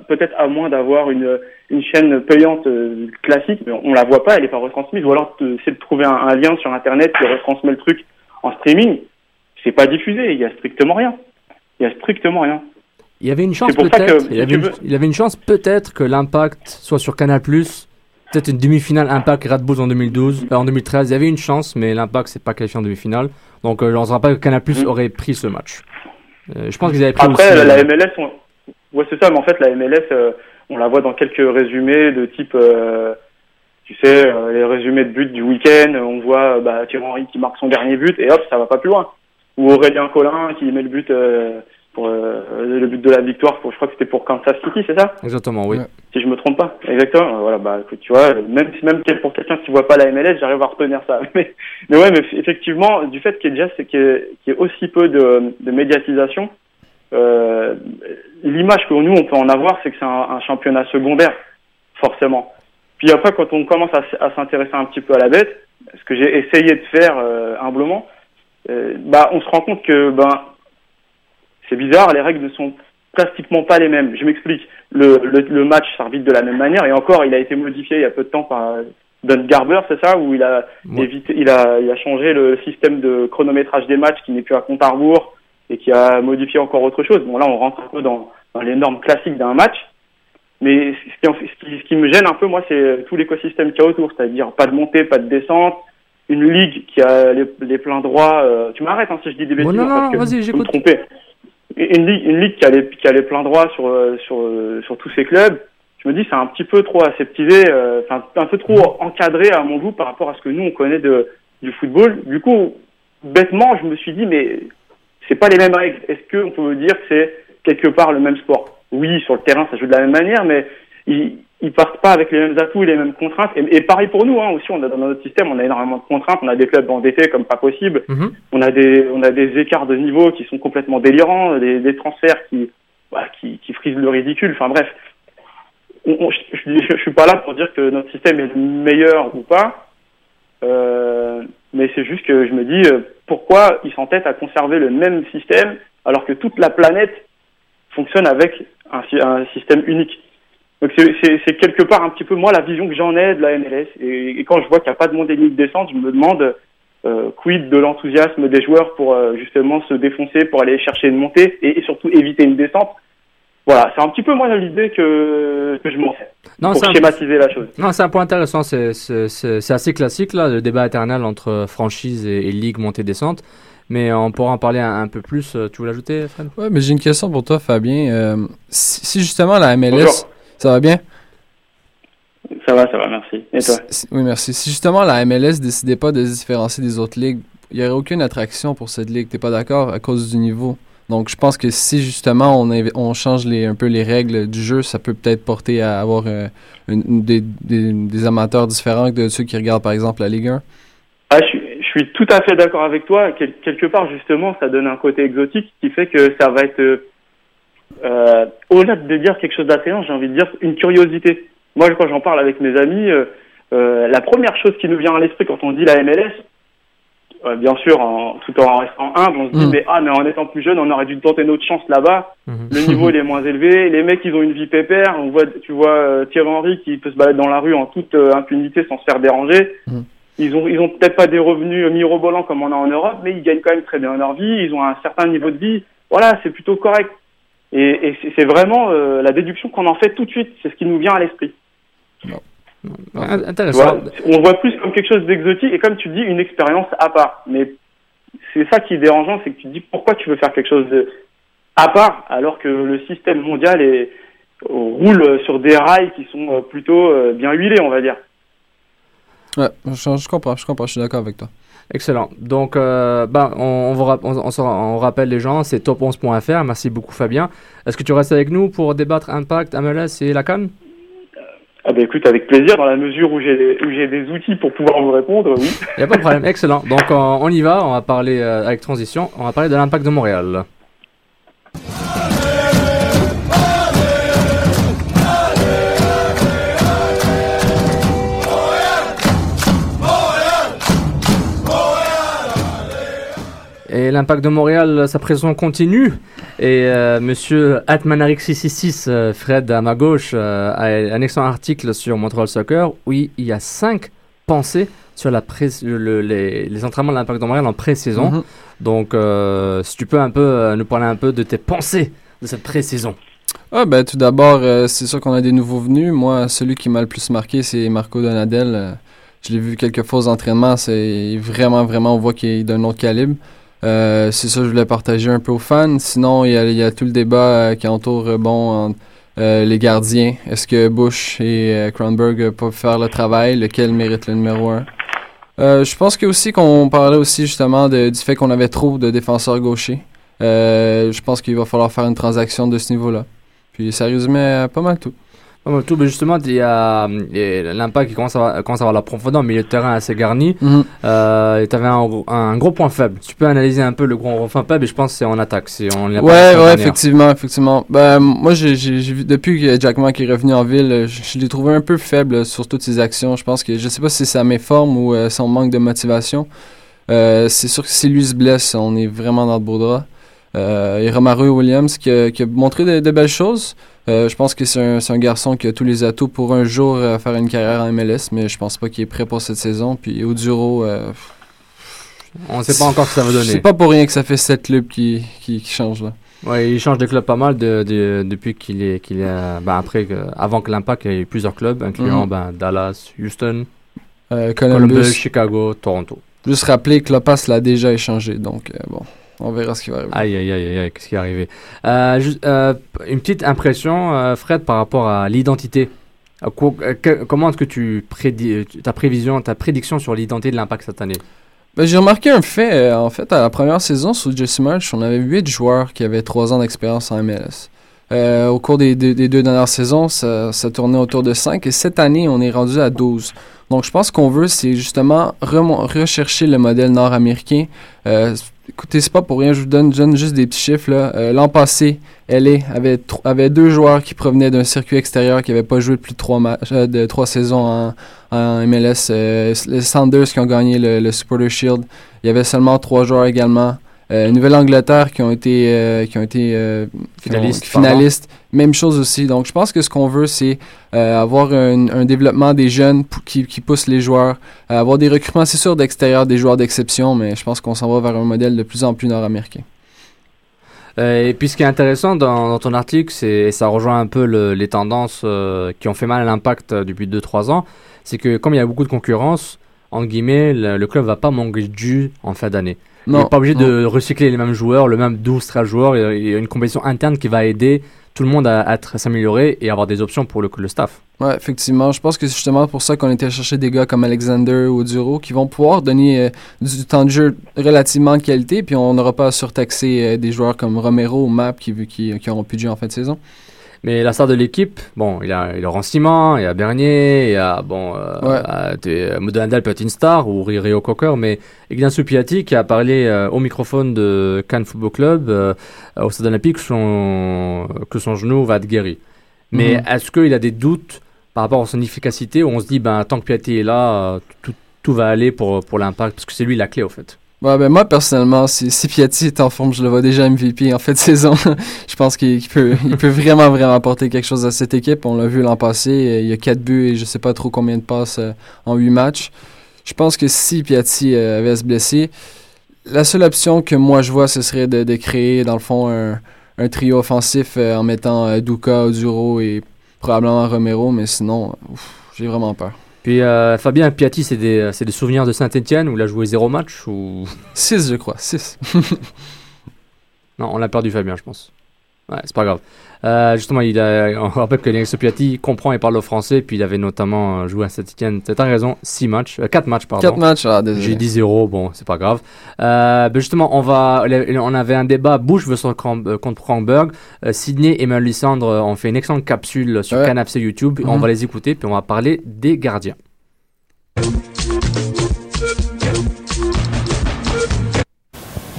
peut-être à moins d'avoir une, une chaîne payante euh, classique, mais on la voit pas, elle est pas retransmise. Ou alors c'est de trouver un, un, lien sur internet qui retransmet le truc en streaming. C'est pas diffusé, il y a strictement rien. Il y a strictement rien. Il y avait une chance peut-être. Il, il, y avait une chance peut-être que l'impact soit sur Canal+. Peut-être une demi-finale Impact Red Bulls en 2012, euh, en 2013. Il y avait une chance, mais l'impact s'est pas qualifié en demi-finale. Donc, euh, on se rappelle que Canal mm. aurait pris ce match. Euh, je pense qu'ils avaient pris Après, la MLS, ouais, c'est ça, mais en fait, la MLS, on la voit dans quelques résumés de type, euh, tu sais, les résumés de but du week-end. On voit bah, Thierry Henry qui marque son dernier but et hop, ça va pas plus loin. Ou Aurélien Collin qui met le but pour le but de la victoire. Pour, je crois que c'était pour Kansas City, c'est ça? Exactement, oui. Si je me trompe pas. Exactement. Voilà, bah tu vois, même même pour quelqu'un qui voit pas la MLS, j'arrive à retenir ça. Mais, mais ouais, mais effectivement, du fait qu'il y ait déjà qu'il y, ait aussi peu de, de médiatisation, euh, l'image que nous on peut en avoir, c'est que c'est un, un, championnat secondaire, forcément. Puis après, quand on commence à, à s'intéresser un petit peu à la bête, ce que j'ai essayé de faire euh, humblement, euh, bah on se rend compte que ben c'est bizarre, les règles ne sont pratiquement pas les mêmes. Je m'explique. Le, le, le match s'arbitre de la même manière et encore, il a été modifié il y a peu de temps par Don Garber, c'est ça, où il a évité, il a, il a changé le système de chronométrage des matchs qui n'est plus à compte à rebours et qui a modifié encore autre chose. Bon, là, on rentre un peu dans, dans les normes classiques d'un match. Mais ce qui, ce, qui, ce qui, me gêne un peu, moi, c'est tout l'écosystème qu'il y a autour, c'est-à-dire pas de montée, pas de descente, une ligue qui a les, les pleins droits. Euh, tu m'arrêtes hein, si je dis des bêtises. non, non, vas-y, j'écoute. tromper. Une ligue, une ligue qui a les, qui a les pleins droits sur, euh, sur, euh, sur tous ces clubs je me dis c'est un petit peu trop aseptisé, euh, enfin un peu trop encadré à mon goût par rapport à ce que nous on connaît de du football. Du coup, bêtement, je me suis dit mais c'est pas les mêmes règles. Est-ce qu'on peut dire que c'est quelque part le même sport? Oui, sur le terrain ça joue de la même manière, mais ils, ils partent pas avec les mêmes atouts et les mêmes contraintes. Et, pareil pour nous hein, aussi, on a dans notre système, on a énormément de contraintes. On a des clubs endettés comme pas possible. Mhm. On a des on a des écarts de niveau qui sont complètement délirants, des, des transferts qui bah, qui, qui frisent le ridicule. Enfin bref, je, je, suis pas là pour dire que notre système est le meilleur ou pas, euh, mais c'est juste que je me dis euh, pourquoi ils s'entêtent à conserver le même système alors que toute la planète fonctionne avec un, système unique? Donc c'est quelque part un petit peu moi la vision que j'en ai de la MLS et, quand je vois qu'il n'y a pas de de descente, je me demande euh, quid de l'enthousiasme des joueurs pour euh, justement se défoncer pour aller chercher une montée et surtout éviter une descente? Voilà, c'est un petit peu moins l'idée que, que je m'en fais. Non, pour schématiser la chose. Non, c'est un point intéressant. C'est assez classique, là, le débat éternel entre franchise et, ligue montée-descente. Mais on pourra en parler un, peu plus. Tu veux l'ajouter, Fred? Ouais, mais j'ai une question pour toi, Fabien. Euh, si, justement la MLS. Ça va bien? Ça va, ça va, merci. Et toi? Oui, merci. Si justement la MLS décidait pas de se différencier des autres ligues, il n'y aurait aucune attraction pour cette ligue. T'es pas d'accord à cause du niveau? Donc, je pense que si justement on, on change les, un peu les règles du jeu, ça peut peut-être porter à avoir euh, des, amateurs différents de ceux qui regardent par exemple la Ligue 1. Ah, je, suis tout à fait d'accord avec toi. quelque part, justement, ça donne un côté exotique qui fait que ça va être, euh, au-delà de dire quelque chose d'attrayant, j'ai envie de dire une curiosité. Moi, quand j'en parle avec mes amis, euh, euh la première chose qui nous vient à l'esprit quand on dit la MLS, euh, bien sûr, en, tout en restant humble, on se dit, mm. mais ah, mais en étant plus jeune, on aurait dû tenter notre chance là-bas. Mm-hmm. Le niveau, il est moins élevé. Les mecs, ils ont une vie pépère. On voit, tu vois, euh, Thierry Henry qui peut se balader dans la rue en toute euh, impunité sans se faire déranger. Mm. Ils ont, ils ont peut-être pas des revenus mirobolants comme on a en Europe, mais ils gagnent quand même très bien leur vie. Ils ont un certain niveau de vie. Voilà, c'est plutôt correct. Et, et c'est vraiment la déduction qu'on en fait tout de suite. C'est ce qui nous vient à l'esprit. Intéressant. on voit plus comme quelque chose d'exotique et comme tu dis, une expérience à part. Mais c'est ça qui est dérangeant, c'est que tu te dis pourquoi tu veux faire quelque chose de à part alors que le système mondial est, roule sur des rails qui sont euh, plutôt euh, bien huilés, on va dire. Ouais, je, comprends, je comprends, je suis d'accord avec toi. Excellent. Donc, euh, ben, on, on, on, on, rappelle les gens, c'est top11.fr. Merci beaucoup, Fabien. Est-ce que tu restes avec nous pour débattre Impact, MLS et la Cannes ah ben écoute, avec plaisir, dans la mesure où j'ai des outils pour pouvoir vous répondre, oui. Il a pas de problème, excellent. Donc on, y va, on va parler euh, avec transition, on va parler de l'impact de Montréal. Et l'impact de Montréal, sa présence continue. Et euh, monsieur Atmanarix666, Fred à ma gauche, euh, a un excellent article sur Montreal Soccer où il y a cinq pensées sur la pré le, les, les, entraînements de l'impact de Montréal en pré-saison. Mm -hmm. Donc, euh, si tu peux un peu euh, nous parler un peu de tes pensées de cette pré-saison. Ah ben, tout d'abord, euh, c'est sûr qu'on a des nouveaux venus. Moi, celui qui m'a le plus marqué, c'est Marco Donadel. Euh, je l'ai vu quelques fois aux entraînements. C'est vraiment, vraiment, on voit qu'il est d'un autre calibre. Euh, c'est ça, je voulais partager un peu aux fans. Sinon, il y a, tout le débat qui entoure bon, les gardiens. Est-ce que Bush et Kronberg peuvent faire le travail? Lequel mérite le numéro un? Euh, je pense que aussi qu'on parlait aussi justement du fait qu'on avait trop de défenseurs gauchers. Euh, je pense qu'il va falloir faire une transaction de ce niveau-là. Puis ça résumait pas mal tout. Tout, mais justement, il y a, l'impact qui commence à, commence à avoir la profondeur, milieu de terrain assez garni. Mm -hmm. euh, tu avais un, un, gros point faible. Tu peux analyser un peu le gros point faible et je pense que c'est en attaque. Si on ouais, ouais, effectivement, effectivement. Ben, moi, j'ai vu, depuis que Jack Mack est revenu en ville, je, je l'ai trouvé un peu faible sur toutes ses actions. Je pense que, je sais pas si c'est sa méforme ou euh, son manque de motivation. Euh, c'est sûr que si lui se blesse, on est vraiment dans le beau drap. Euh, et Romario Williams qui a, qui a montré de, de, belles choses. Euh, je pense que c'est un, un, garçon qui a tous les atouts pour un jour euh, faire une carrière en MLS, mais je pense pas qu'il est prêt pour cette saison. Puis Oduro, euh, on ne sait pas encore ce que ça va donner. C'est pas pour rien que ça fait sept clubs qui, qui, qui changent là. Ouais, il change de club pas mal de, de, depuis qu'il est, qu'il est ben après, avant que l'Impact, il y ait eu plusieurs clubs, incluant mm -hmm. ben, Dallas, Houston, Columbus. Columbus, Chicago, Toronto. Juste rappeler que Lopas l'a déjà échangé, donc bon. On verra ce qui va arriver. Aïe, aïe, aïe, aïe, qu'est-ce qui est arrivé? Euh, juste, euh, une petite impression, euh, Fred, par rapport à l'identité. comment est-ce que tu prédis, ta prévision, ta prédiction sur l'identité de l'impact cette année? Ben, J'ai remarqué un fait. en fait, à la première saison, sous Jesse March, on avait 8 joueurs qui avaient 3 ans d'expérience en MLS. au cours des, des, des, deux dernières saisons, ça, ça, tournait autour de 5 et cette année, on est rendu à 12. Donc, je pense qu'on veut, c'est justement rechercher le modèle nord-américain. Euh, écoutez, c'est pas pour rien, je vous donne, donne juste des petits chiffres. Euh, L'an passé, LA avait, deux joueurs qui provenaient d'un circuit extérieur qui n'avaient pas joué depuis trois, matchs, euh, de trois saisons en, en MLS. Euh, les Sanders qui ont gagné le, le, Supporter Shield. Il y avait seulement trois joueurs également. Nouvelle-Angleterre qui ont été, qui ont été finalistes. Même chose aussi. Donc, je pense que ce qu'on veut, c'est euh, avoir un, un, développement des jeunes qui, qui poussent les joueurs, euh, avoir des recrutements, c'est sûr, d'extérieur, des joueurs d'exception, mais je pense qu'on s'en va vers un modèle de plus en plus nord-américain. Euh, et puis ce qui est intéressant dans, dans ton article, c'est ça rejoint un peu le, les tendances euh, qui ont fait mal à l'impact depuis 2-3 ans, c'est que comme il y a beaucoup de concurrence, en guillemets, le, le club va pas manquer de jus en fin d'année. Il n'est pas obligé non. de recycler les mêmes joueurs, le même 12-13 joueurs, il y a une compétition interne qui va aider tout le monde à, à s'améliorer et avoir des options pour le, le staff. Ouais, effectivement. Je pense que c'est justement pour ça qu'on était chercher des gars comme Alexander ou Duro qui vont pouvoir donner euh, du temps de jeu relativement de qualité, puis on n'aura pas à surtaxer euh, des joueurs comme Romero ou Map qui, qui, qui auront plus de jeu en fin de saison. Mais la star de l'équipe, bon, il y a, il y a Laurent Simon, il y a Bernier, il y a, bon, euh, ouais. Modonadal peut être une star, ou Rio Cocker, mais Ignacio Piatti qui a parlé euh, au microphone de Cannes Football Club euh, au Stade Olympique son, que son genou va être guéri. Mais mm -hmm. est-ce qu'il a des doutes par rapport à son efficacité où on se dit, ben, tant que Piatti est là, tout, tout va aller pour, pour l'impact, parce que c'est lui la clé, au fait Ouais, ben moi, personnellement, si, si Piatti est en forme, je le vois déjà MVP en fait de saison. je pense qu'il peut, il peut vraiment, vraiment apporter quelque chose à cette équipe. On l'a vu l'an passé, il y a 4 buts et je sais pas trop combien de passes euh, en 8 matchs. Je pense que si Piatti euh, avait à se blesser, la seule option que moi je vois, ce serait de, de créer, dans le fond, un, un trio offensif euh, en mettant Duca, Duro et probablement Romero, mais sinon, j'ai vraiment peur. Puis euh, Fabien Piatti, c'est des, des, souvenirs de Saint-Etienne où il a joué zéro match ou? 6 je crois, 6. non, on a perdu Fabien, je pense. Ouais, c'est pas grave. Euh, justement, il a, on rappelle que Alexis Piatti comprend et parle le français, puis il avait notamment joué à Saint-Etienne. T'as raison, 6 matchs, euh, 4 matchs, pardon. 4 matchs, ah, désolé. J'ai dit 0, bon, c'est pas grave. Euh, ben justement, on va, on avait un débat Bush versus contre Kronberg. Euh, Sydney et Melisandre ont fait une excellente capsule sur ouais. YouTube. Mm -hmm. On va les écouter, puis on va parler des gardiens.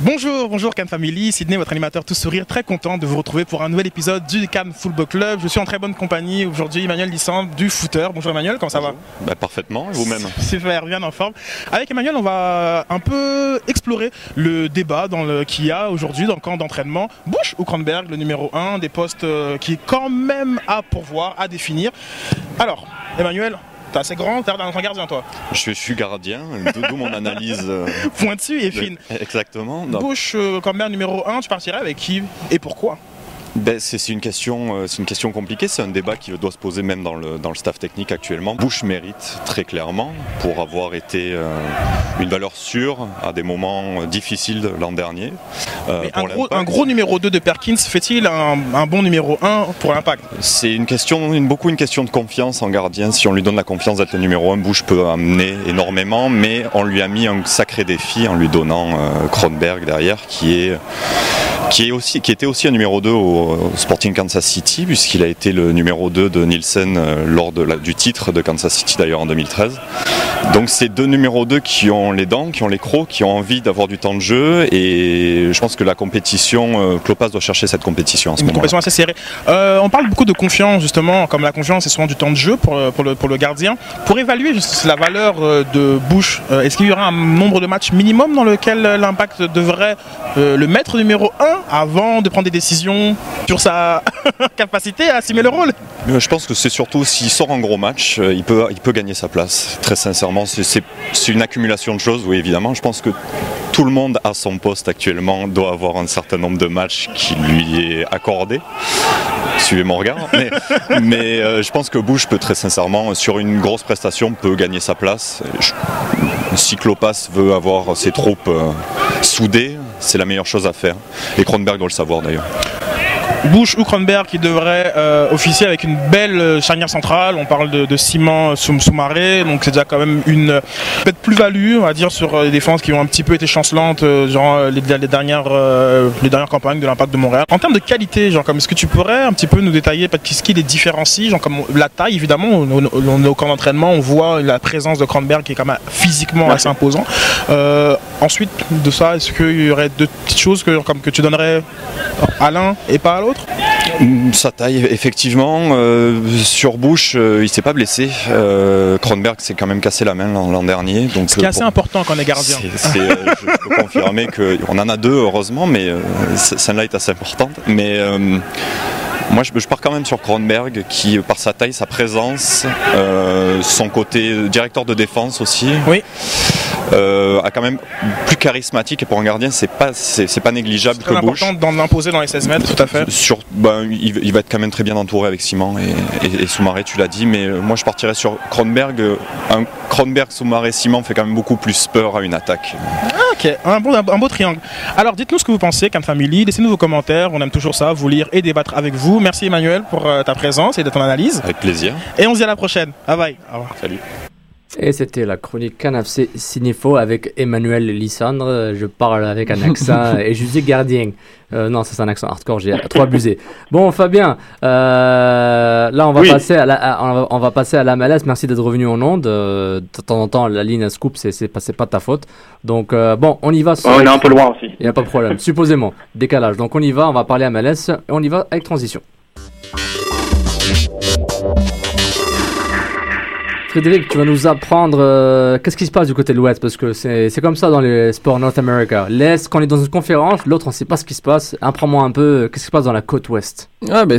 Bonjour, bonjour Cannes Family, Sydney, votre animateur tout sourire, très content de vous retrouver pour un nouvel épisode du Cannes Football Club. Je suis en très bonne compagnie aujourd'hui, Emmanuel Lissandre du Footer. Bonjour Emmanuel, comment ça va? Bah, Parfaitement, et vous-même? Super, bien en forme. Avec Emmanuel, on va un peu explorer le débat qu'il y a aujourd'hui dans le camp d'entraînement. Bush ou Kronberg, le numéro 1, des postes euh, qui est quand même à pourvoir, à définir. Alors, Emmanuel, T'es assez grand, t'es un gardien toi je, suis gardien, d'où mon analyse. Euh, Pointue et fine. Exactement. Bush, euh, comme maire numéro 1, tu partirais avec qui et pourquoi? Ben, c'est une question, euh, c'est une question compliquée. C'est un débat qui doit se poser même dans le, dans le staff technique actuellement. Bush mérite très clairement pour avoir été euh, une valeur sûre à des moments difficiles l'an dernier. Euh, un, gros, un, gros, numéro 2 de Perkins fait-il un, bon numéro 1 pour l'impact? C'est une question, une, beaucoup une question de confiance en gardien. Si on lui donne la confiance d'être le numéro 1, Bush peut amener énormément, mais on lui a mis un sacré défi en lui donnant Kronberg derrière, qui est qui, est aussi, qui était aussi un numéro 2 au Sporting Kansas City, puisqu'il a été le numéro 2 de Nielsen euh, lors de la, du titre de Kansas City d'ailleurs en 2013. Donc c'est deux numéros 2 qui ont les dents, qui ont les crocs, qui ont envie d'avoir du temps de jeu et je pense que la compétition, euh, Klopas doit chercher cette compétition en ce moment. Une compétition assez serrée. Euh, on parle beaucoup de confiance justement, comme la confiance c'est souvent du temps de jeu pour, pour, le, pour le gardien. Pour évaluer la valeur de Bush, est-ce qu'il y aura un nombre de matchs minimum dans lequel l'impact devrait le mettre numéro 1 avant de prendre des décisions sur sa capacité à assumer le rôle Je pense que c'est surtout s'il sort un gros match, euh, il peut, il peut gagner sa place. Très sincèrement, c'est une accumulation de choses, oui évidemment. Je pense que tout le monde à son poste actuellement doit avoir un certain nombre de matchs qui lui est accordé. Suivez mon regard. Mais, euh, je pense que Bush peut très sincèrement, sur une grosse prestation, peut gagner sa place. si Klopas veut avoir ses troupes euh, soudées, c'est la meilleure chose à faire. Et Kronberg doit le savoir d'ailleurs. Bush ou Kronberg qui devrait euh, officier avec une belle euh, charnière centrale. On parle de, de ciment sous-marée, donc c'est déjà quand même une peut-être plus-value, on va dire, sur euh, les défenses qui ont un petit peu été chancelantes, genre les, dernières, les dernières campagnes de l'impact de Montréal. En termes de qualité, genre comme est-ce que tu pourrais un petit peu nous détailler ce qui les différencie, genre comme la taille évidemment, on, est au camp d'entraînement, on voit la présence de Kronberg qui est quand même physiquement assez imposant. Ensuite de ça, est-ce qu'il y aurait deux petites choses que, comme, que tu donnerais à l'un et pas à l'autre? Mm, sa taille, effectivement. Euh, sur Bush, euh, il s'est pas blessé. Euh, Kronberg s'est quand même cassé la main l'an dernier. Donc, Ce qui est assez important quand on est gardien. je peux confirmer qu'on en a deux, heureusement, mais celle-là est assez importante. Mais moi, je, pars quand même sur Kronberg, qui, par sa taille, sa présence, son côté directeur de défense aussi. Oui. Euh, a quand même plus charismatique et pour un gardien c'est pas c'est, pas négligeable que Bush. C'est important dans les 16 mètres tout à fait. Sur, ben, il, va être quand même très bien entouré avec Simon et, et, Soumaré tu l'as dit mais euh, moi je partirais sur Kronberg. Un Kronberg, Soumaré, Simon fait quand même beaucoup plus peur à une attaque. Ah, ok, un, bon, un beau triangle. Alors dites-nous ce que vous pensez Camp Family, laissez-nous vos commentaires, on aime toujours ça, vous lire et débattre avec vous. Merci Emmanuel pour euh, ta présence et de ton analyse. Avec plaisir. Et on se dit à la prochaine. Bye bye. Au revoir. Salut. Et c'était la chronique Canapé Cinefo avec Emmanuel Lissandre. Je parle avec un accent et je dis gardien. Euh, non, c'est un accent hardcore, j'ai trop abusé. Bon, Fabien, euh, là on va, passer à la, on, va, passer à la MLS. Merci d'être revenu en onde. Euh, de temps en temps, la ligne à scoop, c'est pas, pas ta faute. Donc, bon, on y va. on est un peu loin aussi. Il n'y a pas de problème. Supposément, décalage. Donc, on y va, on va parler à MLS. Et on y va avec transition. Frédéric, tu vas nous apprendre euh, qu'est-ce qui se passe du côté de l'Ouest, parce que c'est comme ça dans les sports North America. L'Est, quand on est dans une conférence, l'autre, on ne sait pas ce qui se passe. Apprends-moi un peu, qu'est-ce qui se passe dans la côte Ouest? Ah, ben.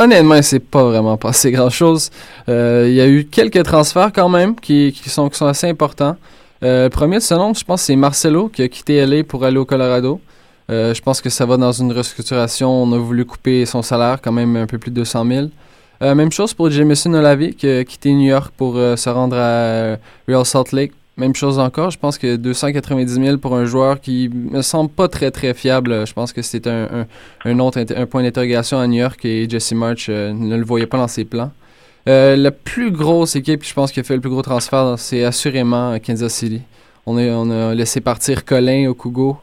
Honnêtement, c'est pas vraiment passé grand-chose. Euh, il y a eu quelques transferts quand même qui, qui, sont, qui sont assez importants. Euh, le premier de ce nom, je pense, c'est Marcelo qui a quitté LA pour aller au Colorado. je pense que ça va dans une restructuration. On a voulu couper son salaire, quand même un peu plus de 200 000. Euh, même chose pour Jameson Olavi qui a quitté New York pour euh, se rendre à euh, Real Salt Lake. Même chose encore, je pense que 290 000 pour un joueur qui me semble pas très très fiable. Je pense que c'était un, un, autre un point d'interrogation à New York et Jesse March ne le voyait pas dans ses plans. la plus grosse équipe, je pense, qui a fait le plus gros transfert, c'est assurément Kansas City. On, est, on a laissé partir Colin au Kugo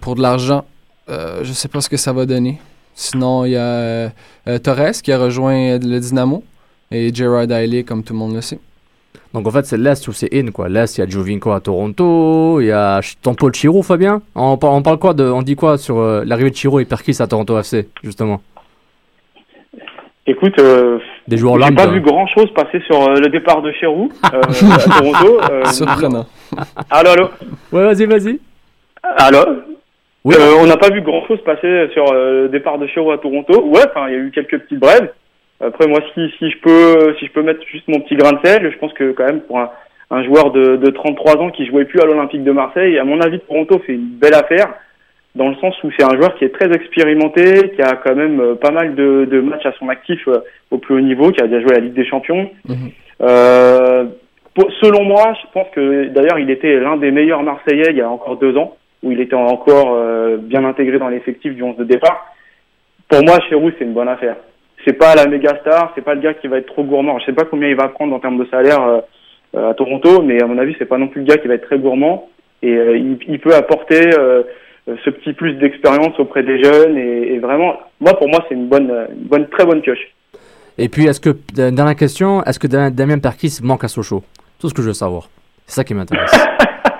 pour de l'argent. je sais pas ce que ça va donner. Sinon, il y a euh, Torres qui a rejoint le Dynamo et Gerard Daly, comme tout le monde le sait. Donc en fait, c'est l'Est où c'est in, quoi. L'Est, il y a Jovinko à Toronto, il y a ton Paul Chiro, Fabien? On, par- on parle quoi de, on dit quoi sur euh, l'arrivée de Chiro et Perkis à Toronto FC, justement? Écoute, euh, Des joueurs j'ai pas vu grand chose passer sur euh, le départ de Cherou euh, à Toronto. Euh, Surprenant. Allô, allô? Ouais, vas-y, vas-y. Allô? Oui. Euh, On n'a pas vu grand chose passer sur euh, le départ de Cherou à Toronto. Ouais, enfin, il y a eu quelques petites brèves. Après, moi, si, si je peux, si je peux mettre juste mon petit grain de sel, je pense que quand même pour un, un joueur de, de 33 ans qui jouait plus à l'Olympique de Marseille, à mon avis, Toronto fait une belle affaire dans le sens où c'est un joueur qui est très expérimenté, qui a quand même euh, pas mal de, de matchs à son actif euh, au plus haut niveau, qui a déjà joué à la Ligue des Champions. Mhm. Euh, pour- selon moi, je pense que d'ailleurs il était l'un des meilleurs Marseillais il y a encore deux ans, où il était encore euh, bien intégré dans l'effectif du 11 de départ. Pour moi, Cherou, c'est une bonne affaire. C'est pas la méga star, c'est pas le gars qui va être trop gourmand. Je sais pas combien il va prendre en termes de salaire euh, euh, à Toronto, mais à mon avis, c'est pas non plus le gars qui va être très gourmand et euh, il, il peut apporter ce petit plus d'expérience auprès des jeunes et, et vraiment, moi pour moi, c'est une bonne, une bonne, très bonne pioche. Et puis, est-ce que, dernière question, est-ce que Da- Damien Perkis manque à Sochaux? Tout ce que je veux savoir. C'est ça qui m'intéresse.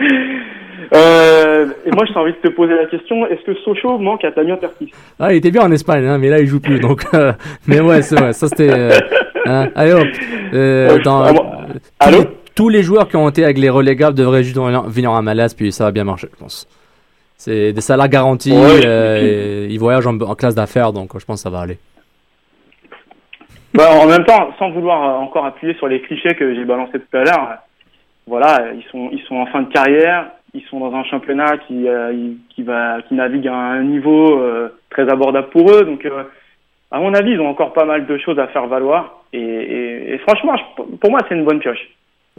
Euh, et moi, j'ai envie de te poser la question est-ce que Sochaux manque à Damien Perkis ah, il était bien en Espagne, hein, mais là, il joue plus. Donc, euh, mais ouais, c'est vrai. Ça, c'était. euh, hein. Allez hop. Euh, dans, tous, Allô? les, tous les joueurs qui ont été avec les relégables devraient juste venir- en malaise, puis ça va bien marcher, je pense. C'est des salaires garantis. Ouais, ils voyagent en, en classe d'affaires, donc je pense que ça va aller. Bah, en même temps, sans vouloir encore appuyer sur les clichés que j'ai balancés tout à l'heure, voilà, ils sont ils sont en fin de carrière, ils sont dans un championnat qui euh, qui va qui navigue à un niveau euh, très abordable pour eux, donc euh, à mon avis, ils ont encore pas mal de choses à faire valoir et, et, et franchement, je- pour moi, c'est une bonne pioche.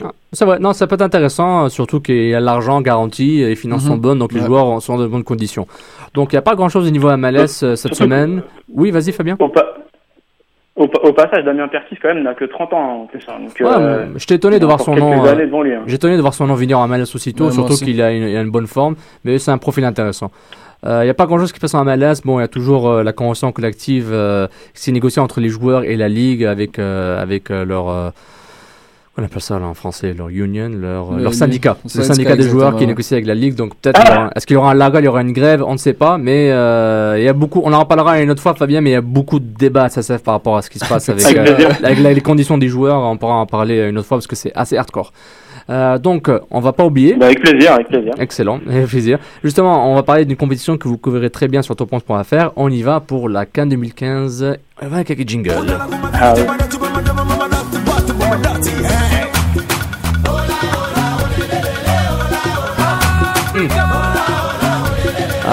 Ah, C'est vrai, non, ça peut être intéressant, surtout qu'il y a l'argent garanti, les finances Mhm. sont bonnes, donc les Ouais. joueurs sont dans de bonnes conditions. Donc il n'y a pas grand-chose au niveau MLS euh, cette surtout- semaine. Oui, vas-y Fabien. Au, pa- au, au passage, Damien Perkis quand même n'a que 30 ans en plus, hein, donc Ouais, euh, mais J'étais étonné de voir son nom. euh, hein. J'ai étonné de voir son nom venir en MLS aussitôt, Ouais, moi surtout aussi. qu'il a une, il a une bonne forme, mais c'est un profil intéressant. Euh, Il n'y a pas grand-chose qui passe en MLS. Bon, il y a toujours euh, la convention collective euh, qui s'est négociée entre les joueurs et la ligue avec euh, avec euh, leur euh, on appelle ça là, en français leur union, leur, euh, Le- leur syndicat, le le syndicat, syndicat des joueurs qui négocie avec la ligue. Donc peut-être Ah est-ce qu'il y aura un laga, il y aura une grève, on ne sait pas, mais euh, il y a beaucoup. On en reparlera une autre fois, Fabien, mais il y a beaucoup de débats à SSF par rapport à ce qui se passe avec, Avec euh, avec la- les conditions des joueurs. On pourra en parler une autre fois parce que c'est assez hardcore. Euh, donc, on va pas oublier. Bah, avec plaisir, avec plaisir. Excellent, avec plaisir. Justement, on va parler d'une compétition que vous couvrirez très bien sur topons.fr. On y va pour la Cannes 2015. On va avec quelques jingles. Ah, oui.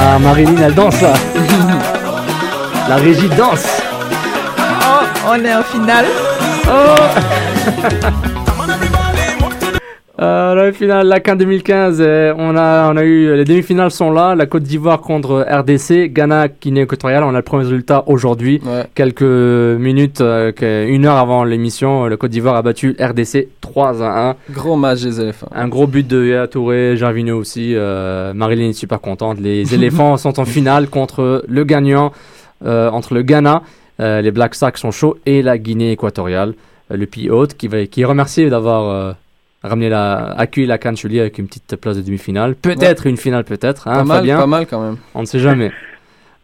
Ah, Marilyn, elle danse là. la régie danse. Oh, on est en finale. Euh, la finale, la CAN 2015, euh, on a, on a eu les demi-finales sont là. La Côte d'Ivoire contre RDC, Ghana, Guinée équatoriale. On a le premier résultat aujourd'hui. Ouais. Quelques minutes, euh, une heure avant l'émission, euh, le Côte d'Ivoire a battu RDC 3 à 1. Gros match des éléphants. Un gros but de Yaya Touré, Gervinho aussi. Euh, Marilyn est super contente. Les éléphants sont en finale contre le gagnant, entre le Ghana, les Black Stars sont chauds, et la Guinée équatoriale, le pays hôte, qui, va, qui est remercié d'avoir ramené la, accueilli la Cannes avec une petite place de demi-finale. Peut-être une finale, peut-être. Hein, pas, mal, Fabien pas mal quand même. On ne sait jamais.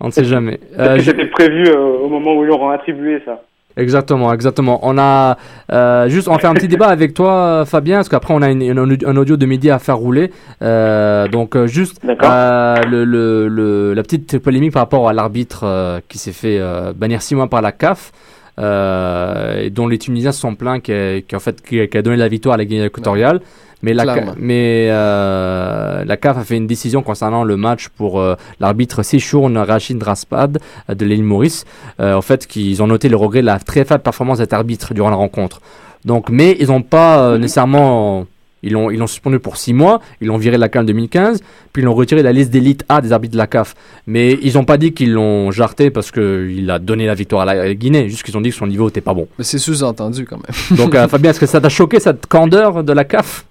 On ne sait jamais. Euh, C'était prévu euh, au moment où ils leur ont attribué ça. Exactement, exactement. On a euh, juste, on fait un petit débat avec toi, Fabien, parce qu'après on a une- une- un audio de midi à faire rouler. Euh, donc juste D'accord. euh, le, le, le- la petite polémique par rapport à l'arbitre euh, qui s'est fait euh, bannir six mois par la CAF. Euh, dont les Tunisiens sont plaints qui a, qui, en fait, qui, qui a donné la victoire à la Guinée équatoriale. Mais, la, mais euh, la CAF a fait une décision concernant le match pour euh, l'arbitre Sishourn Rachid Raspad euh, de l'île Maurice. Euh, en fait, qu'ils ont noté le regret de la très faible performance de cet arbitre durant la rencontre. Donc, mais ils n'ont pas euh, nécessairement. Ils l'ont, ils l'ont suspendu pour six mois, ils l'ont viré de la CAF 2015, puis ils l'ont retiré de la liste d'élite A des arbitres de la CAF. Mais ils n'ont pas dit qu'ils l'ont jarté parce qu'il a donné la victoire à la à la Guinée, juste qu'ils ont dit que son niveau n'était pas bon. Mais c'est sous-entendu quand même. Donc, euh, Fabien, est-ce que ça t'a choqué cette candeur de la CAF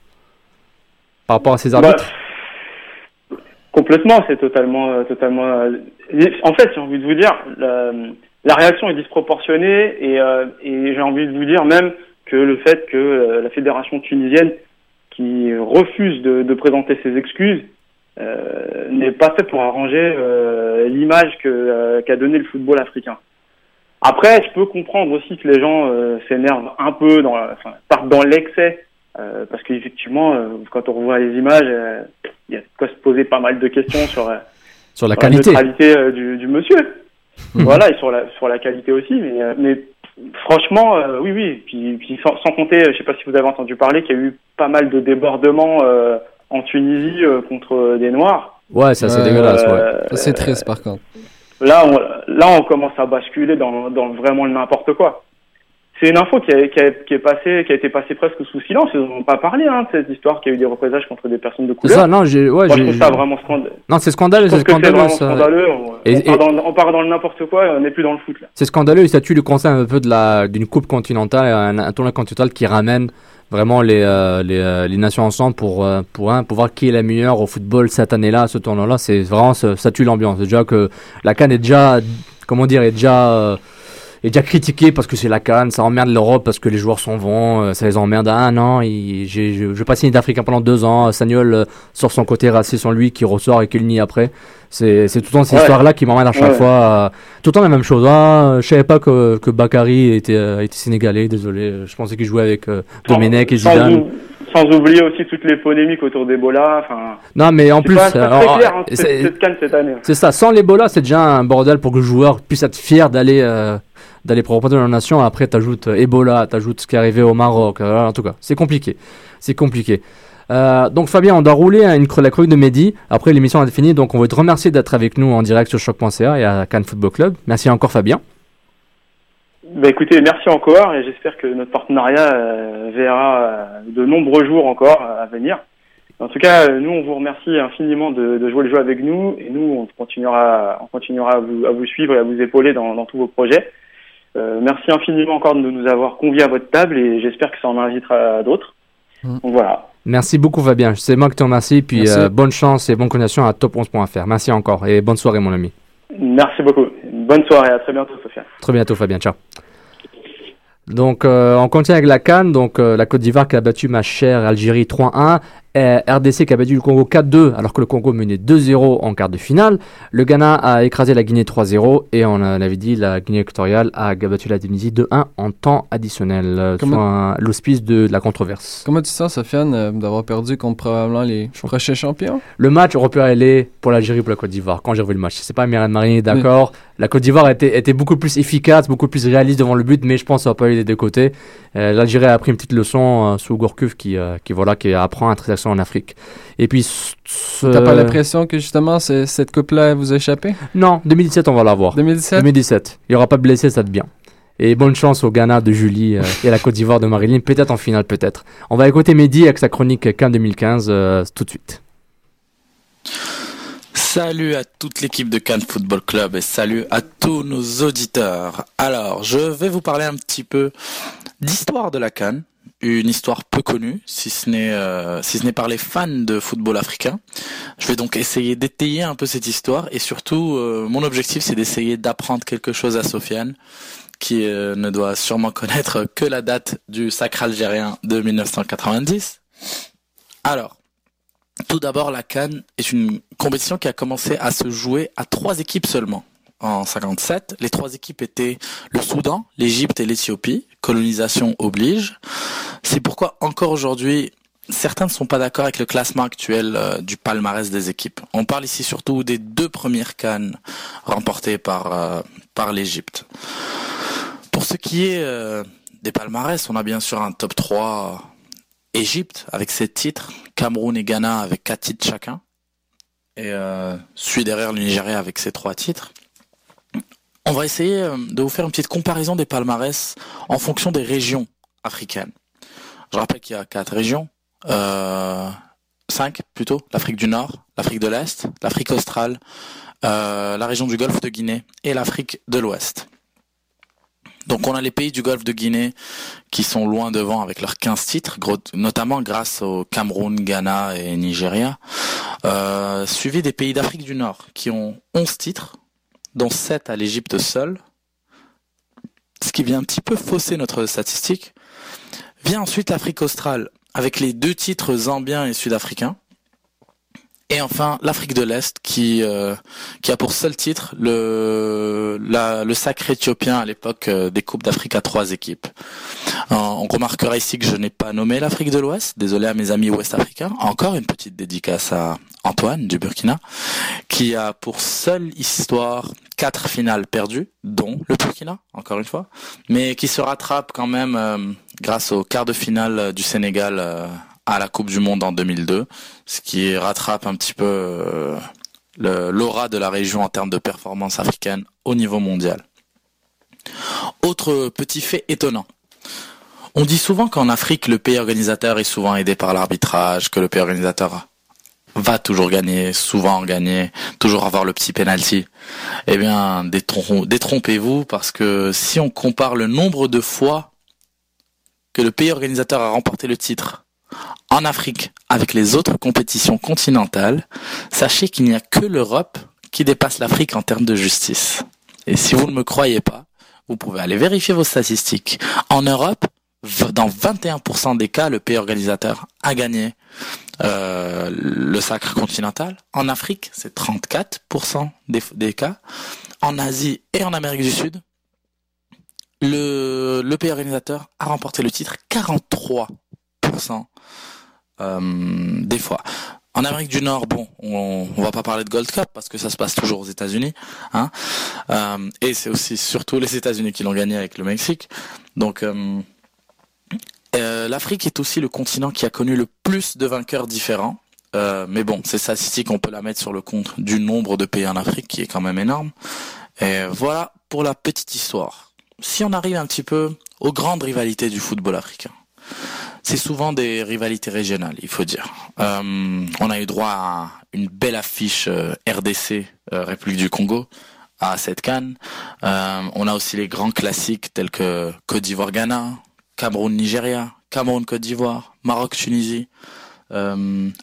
par rapport à ces arbitres? Bah, complètement, c'est totalement, euh, totalement. euh, en fait, j'ai envie de vous dire, la, la réaction est disproportionnée et, euh, et j'ai envie de vous dire même que le fait que euh, la fédération tunisienne qui refuse de, de présenter ses excuses euh, n'est pas fait pour arranger euh, l'image que euh, qu'a donné le football africain. Après, je peux comprendre aussi que les gens euh, s'énervent un peu, dans, la- enfin, partent dans l'excès, parce qu'effectivement, quand on revoit les images, il y a de quoi se poser pas mal de questions sur, Sur la sur qualité. neutralité du, du monsieur. Mhm. Voilà, et sur la sur la qualité aussi, mais mais franchement, euh, oui, oui. Puis, puis sans, sans compter, euh, je sais pas si vous avez entendu parler qu'il y a eu pas mal de débordements euh, en Tunisie euh, contre des Noirs. Ouais, ça c'est dégueulasse, ouais. Euh, Ça, c'est triste, par contre. Là, on, là, on commence à basculer dans, dans vraiment le n'importe quoi. C'est une info qui, a- qui, a- qui est passée, qui a été passée presque sous silence. Ils n'ont pas parlé hein, de cette histoire qu'il y a eu des représages contre des personnes de couleur. ça, non, j'ai, ouais, Moi, je trouve ça vraiment scandaleux. Non, c'est scandaleux, c'est scandaleux, vraiment ça. scandaleux. On, Et- on et- part dans, on part dans le n'importe quoi, on n'est plus dans le foot. C'est scandaleux, il statue le concept un peu de la, d'une coupe continentale, un, un tournoi continental qui ramène vraiment les, euh, les, euh, les nations ensemble pour, euh, pour, un, pour voir qui est la meilleure au football cette année-là, ce tournoi-là. C'est vraiment, ça, ça tue l'ambiance. Déjà que la Cannes est déjà, comment dire, est déjà, est déjà critiquée parce que c'est la Cannes, ça emmerde l'Europe parce que les joueurs s'en vont, euh, ça les emmerde. Ah non, il, j'ai, je, je vais pas signer d'Africain pendant deux ans. Sagnol euh, sort son côté raciste en lui qui ressort et qui le nie après. C'est, c'est tout le temps ces Ouais. histoires-là qui m'emmènent à chaque Ouais. fois. euh, tout le temps la même chose. Ah, je savais pas que, que Bakary était, était sénégalais, désolé. Je pensais qu'il jouait avec euh, Domenech et Zidane. ou- sans oublier aussi toutes les polémiques autour d'Ebola. Enfin, Non, mais en c'est plus, pas, c'est alors, très clair hein, c'est- cette, cette canne cette année. c'est ça. Sans l'Ebola, c'est déjà un bordel pour que le joueur puisse être fier d'aller euh, d'aller représenter la nation. Après, t'ajoutes euh, Ebola, t'ajoutes ce qui est arrivé au Maroc. euh, en tout cas, c'est compliqué. C'est compliqué. Euh, donc Fabien, on doit rouler une, cro- la chronique de Mehdi. Après, l'émission est finie. Donc, on veut te remercier d'être avec nous en direct sur choc.ca et à Cannes Football Club. Merci encore, Fabien. Bah écoutez, merci encore et j'espère que notre partenariat verra de nombreux jours encore à venir. En tout cas, nous on vous remercie infiniment de, jouer le jeu avec nous et nous on continuera, on continuera à vous, suivre et à vous épauler dans tous vos projets. Euh, merci infiniment encore de nous avoir conviés à votre table et j'espère que ça en invitera d'autres. Mm. Donc voilà. Merci beaucoup, Fabien. C'est moi qui te remercie. Puis Merci. euh, bonne chance et bonne continuation à top11.fr. Merci encore et bonne soirée, mon ami. Merci beaucoup. Bonne soirée, à très bientôt Sophia. Très bientôt, Fabien. Ciao. Donc, euh, on continue avec la Cannes. Donc, euh, la Côte d'Ivoire qui a battu ma chère Algérie 3-1. Euh, RDC qui a battu le Congo 4-2 alors que le Congo menait 2-0 en quart de finale. Le Ghana a écrasé la Guinée 3-0 et on l'avait dit la Guinée équatoriale a battu la Tunisie 2-1 en temps additionnel, euh, Comment- l'hospice de, de la controverse. Comment tu sens, Sofiane, euh, d'avoir perdu contre probablement les prochains champions? Le match aurait pu aller pour l'Algérie ou pour la Côte d'Ivoire quand j'ai revu le match. C'est pas Myriam Marini, d'accord. La Côte d'Ivoire était, était beaucoup plus efficace, beaucoup plus réaliste devant le but, mais je pense que ça n'a pas eu des deux côtés. Euh, L'Algérie a pris une petite leçon sous Gourcuff qui, qui, voilà, qui apprend à en Afrique. Et puis, T'as pas l'impression que justement cette coupe-là vous a échappé? Non, 2017, on va l'avoir. 2017? 2017. Il n'y aura pas de blessés, ça te bien. Et bonne chance au Ghana de Julie euh, et à la Côte d'Ivoire de Marilyn, peut-être en finale, peut-être. On va écouter Mehdi avec sa chronique CAN 2015 euh, tout de suite. Salut à toute l'équipe de Cannes Football Club et salut à tous nos auditeurs. Alors, je vais vous parler un petit peu d'histoire de la Cannes, une histoire peu connue, si ce n'est euh, si ce n'est par les fans de football africain. Je vais donc essayer d'étayer un peu cette histoire et surtout, euh, mon objectif, c'est d'essayer d'apprendre quelque chose à Sofiane, qui euh, ne doit sûrement connaître que la date du sacre algérien de 1990. Alors. Tout d'abord, la Cannes est une compétition qui a commencé à se jouer à trois équipes seulement. En 57, les trois équipes étaient le Soudan, l'Égypte et l'Éthiopie. Colonisation oblige. C'est pourquoi encore aujourd'hui, certains ne sont pas d'accord avec le classement actuel euh, du palmarès des équipes. On parle ici surtout des deux premières Cannes remportées par euh, par l'Égypte. Pour ce qui est euh, des palmarès, on a bien sûr un top 3 Égypte avec 7 titres, Cameroun et Ghana avec 4 titres chacun, et suit derrière le Nigeria avec ses 3 titres. On va essayer de vous faire une petite comparaison des palmarès en fonction des régions africaines. Je rappelle qu'il y a 4 régions, euh, 5 plutôt, l'Afrique du Nord, l'Afrique de l'Est, l'Afrique australe, euh, la région du Golfe de Guinée et l'Afrique de l'Ouest. Donc on a les pays du Golfe de Guinée qui sont loin devant avec leurs 15 titres, notamment grâce au Cameroun, Ghana et Nigeria, euh, suivi des pays d'Afrique du Nord qui ont 11 titres, dont 7 à l'Égypte seule, ce qui vient un petit peu fausser notre statistique, Vient ensuite l'Afrique australe, avec les deux titres zambiens et sud-africains. Et enfin, l'Afrique de l'Est qui euh, qui a pour seul titre le le sacre éthiopien à l'époque euh, des coupes d'Afrique à trois équipes. Euh, on remarquera ici que je n'ai pas nommé l'Afrique de l'Ouest. Désolé à mes amis ouest-africains. Encore une petite dédicace à Antoine du Burkina, qui a pour seule histoire quatre finales perdues, dont le Burkina, encore une fois, mais qui se rattrape quand même grâce au quart de finale du Sénégal à la Coupe du Monde en 2002, ce qui rattrape un petit peu euh, l'aura de la région en termes de performance africaine au niveau mondial. Autre petit fait étonnant. On dit souvent qu'en Afrique, le pays organisateur est souvent aidé par l'arbitrage, que le pays organisateur va toujours gagner, souvent gagner, toujours avoir le petit penalty. Eh bien, détrompez-vous parce que si on compare le nombre de fois que le pays organisateur a remporté le titre en Afrique avec les autres compétitions continentales, sachez qu'il n'y a que l'Europe qui dépasse l'Afrique en termes de justice. Et si vous ne me croyez pas, vous pouvez aller vérifier vos statistiques. En Europe, dans 21% des cas, le pays organisateur a gagné euh, le sacre continental. En Afrique, c'est 34% des, des, cas. En Asie et en Amérique du Sud, le, le pays organisateur a remporté le titre 43% euh, des fois. En Amérique du Nord, bon, on, on va pas parler de Gold Cup parce que ça se passe toujours aux États-Unis, hein. Euh, et c'est aussi surtout les États-Unis qui l'ont gagné avec le Mexique. Donc euh, euh, l'Afrique est aussi le continent qui a connu le plus de vainqueurs différents. Euh, mais bon, ces statistiques, on peut la mettre sur le compte du nombre de pays en Afrique qui est quand même énorme. Et voilà pour la petite histoire. Si on arrive un petit peu aux grandes rivalités du football africain c'est souvent des rivalités régionales, il faut dire. Euh, on a eu droit à une belle affiche euh, RDC, euh, République du Congo, à cette canne. on a aussi les grands classiques tels que Côte d'Ivoire-Ghana, Cameroun-Nigeria, Cameroun-Côte d'Ivoire, Maroc-Tunisie,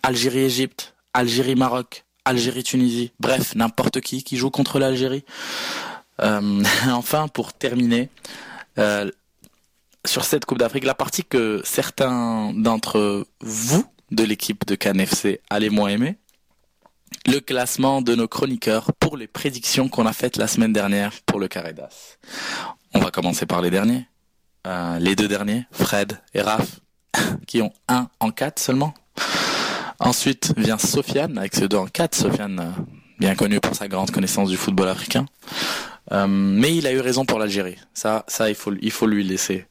Algérie-Égypte, Algérie-Maroc, Algérie-Tunisie. Bref, n'importe qui qui joue contre l'Algérie. enfin, pour terminer, sur cette Coupe d'Afrique, la partie que certains d'entre vous de l'équipe de Cannes FC allaient moins aimer, le classement de nos chroniqueurs pour les prédictions qu'on a faites la semaine dernière pour le Carré d'As. On va commencer par les derniers. Euh, les deux derniers, Fred et Raph, qui ont un en quatre seulement. Ensuite vient Sofiane avec ses deux en quatre. Sofiane, euh, bien connu pour sa grande connaissance du football africain. Euh, mais il a eu raison pour l'Algérie. Ça, ça, il faut, il faut lui laisser.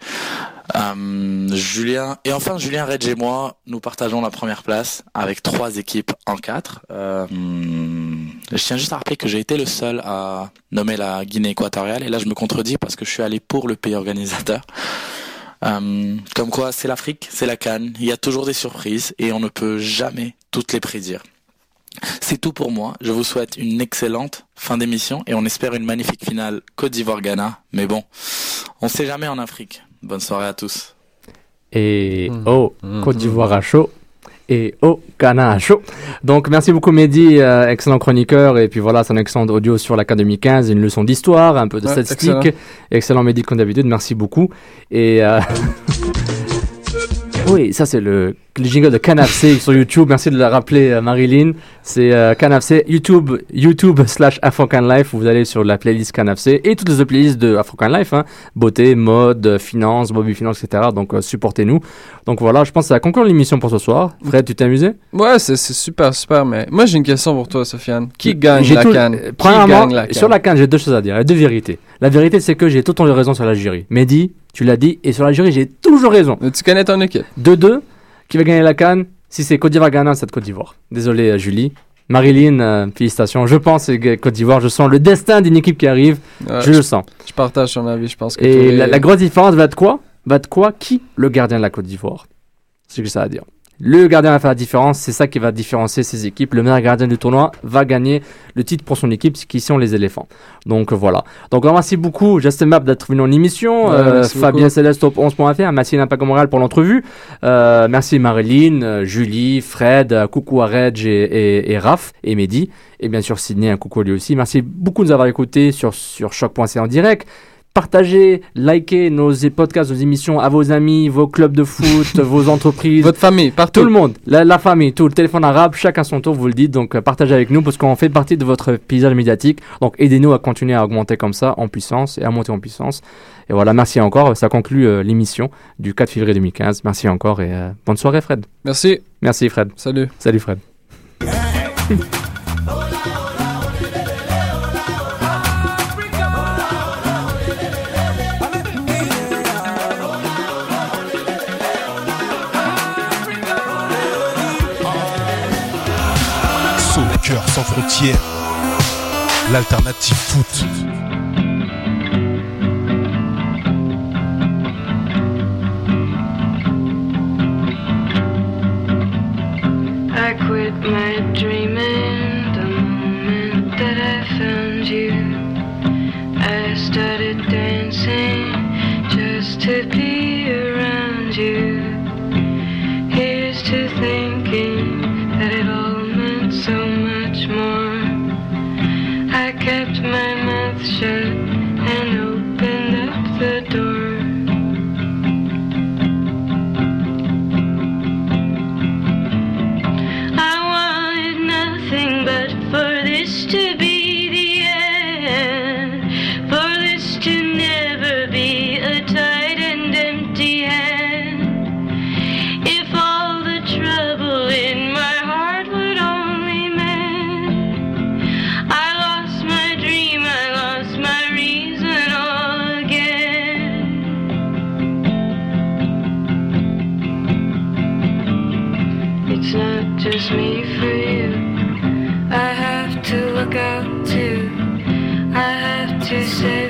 Euh, Julien et enfin Julien Redge et moi, nous partageons la première place avec trois équipes en quatre. Euh, je tiens juste à rappeler que j'ai été le seul à nommer la Guinée équatoriale et là je me contredis parce que je suis allé pour le pays organisateur. Euh, comme quoi, c'est l'Afrique, c'est la Cannes. Il y a toujours des surprises et on ne peut jamais toutes les prédire. C'est tout pour moi. Je vous souhaite une excellente fin d'émission et on espère une magnifique finale Côte d'Ivoire-Ghana. Mais bon, on sait jamais en Afrique. Bonne soirée à tous. Et mmh. oh, mmh. Côte d'Ivoire à chaud. Et oh, Ghana à chaud. Donc merci beaucoup Mehdi, euh, excellent chroniqueur. Et puis voilà, c'est un excellent audio sur l'Académie 15, une leçon d'histoire, un peu de ouais, statistique. Excellent. excellent Mehdi comme d'habitude, merci beaucoup. Et... Euh... Oui, ça c'est le, le, jingle de Canafc sur YouTube. Merci de le rappeler, euh, Marilyn. C'est euh, YouTube, YouTube slash African Life. Vous allez sur la playlist Canafc et toutes les autres playlists de African Life. Hein. Beauté, mode, finance, Bobby Finance, etc. Donc euh, supportez-nous. Donc voilà, je pense que ça conclut l'émission pour ce soir. Fred, tu t'es amusé? Ouais, c'est super, super. Mais moi j'ai une question pour toi, Sofiane. Qui gagne la tout, canne? Premièrement, la sur la canne, j'ai deux choses à dire. Deux vérités. La vérité, c'est que j'ai tout le temps raison sur l'Algérie. Mehdi, tu l'as dit, et sur l'Algérie, j'ai toujours raison. Tu connais ton équipe. 2-2, qui va gagner la canne Si c'est Côte d'Ivoire-Ghana, c'est Côte d'Ivoire. Désolé, euh, Julie. Marilyn, euh, félicitations. Je pense que Côte d'Ivoire, je sens le destin d'une équipe qui arrive. Ouais, je, je le sens. Je partage ton avis, je pense que. Et les... la, la, grosse différence va être quoi? Va être quoi? Qui? Le gardien de la Côte d'Ivoire. C'est ce que ça à dire. Le gardien va faire la différence, c'est ça qui va différencier ces équipes. Le meilleur gardien du tournoi va gagner le titre pour son équipe, qui sont les éléphants. Donc voilà. Donc merci beaucoup, Justin Map, d'être venu en émission. Ouais, euh, Fabien. Céleste, top 11.fr. Merci Impact Montréal pour l'entrevue. Euh, merci Marilyn, euh, Julie, Fred, euh, coucou à Reg et, et, et Raph et Mehdi. Et bien sûr Sydney, un coucou à lui aussi. Merci beaucoup de nous avoir écoutés sur, sur choc.ca en direct. Partagez, likez nos podcasts, nos émissions à vos amis, vos clubs de foot, vos entreprises. Votre famille, partout. Tout le monde, la, la famille, tout le téléphone arabe, chacun son tour, vous le dites. Donc euh, partagez avec nous parce qu'on fait partie de votre paysage médiatique. Donc aidez-nous à continuer à augmenter comme ça en puissance et à monter en puissance. Et voilà, merci encore. Ça conclut euh, l'émission du 4 février 2015. Merci encore et euh, bonne soirée Fred. Merci. Merci Fred. Salut. Salut Fred. sans l'alternative foot. I quit my dreaming the moment that I found you. I started dancing just to be around you. I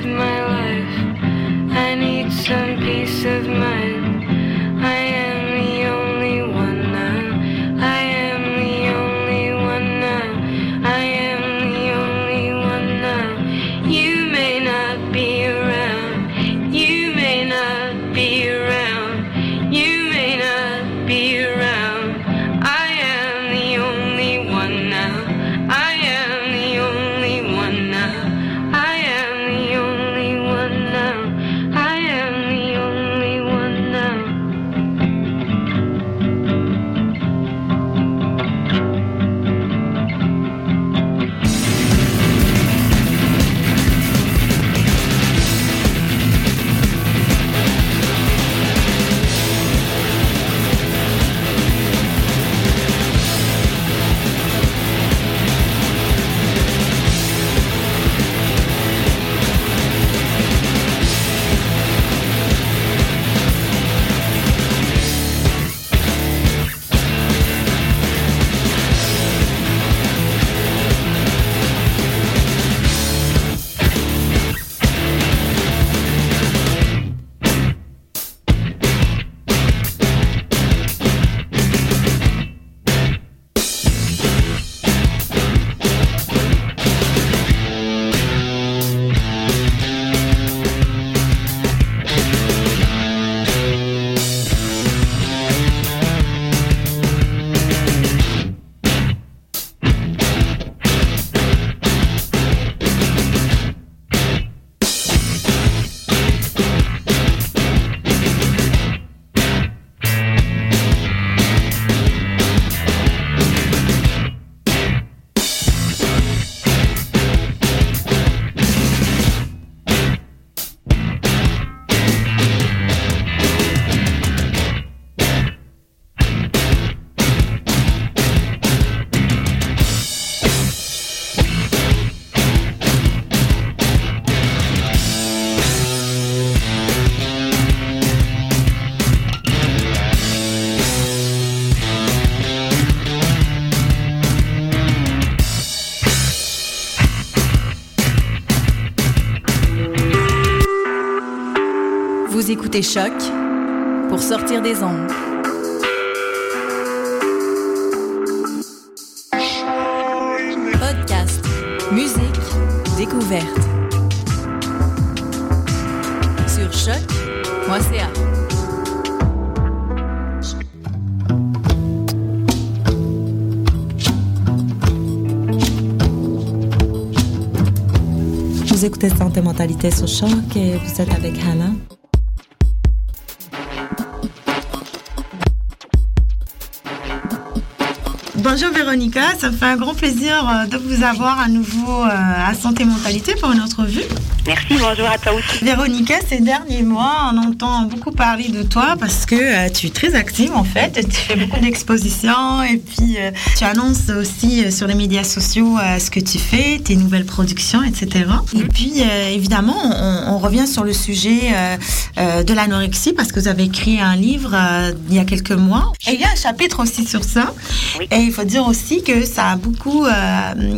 to save my écoutez Choc pour sortir des ondes. Podcast, musique, découverte. Sur choc.ca. Vous écoutez Santé Mentalité sur Choc et vous êtes avec Hannah. Bonjour Véronica, ça me fait un grand plaisir euh, de vous avoir à nouveau euh, à Santé Mentalité pour une autre vue. Merci, bonjour à toi aussi. Véronica, ces derniers mois, on entend beaucoup parler de toi parce que euh, tu es très active en fait. Tu fais beaucoup d'expositions et puis euh, tu annonces aussi euh, sur les médias sociaux ce que tu fais, tes nouvelles productions, etc. Et puis évidemment, on, on revient sur le sujet de l'anorexie parce que vous avez écrit un livre il y a quelques mois. Et il y a un chapitre aussi sur ça. Et il faut dire aussi que ça a beaucoup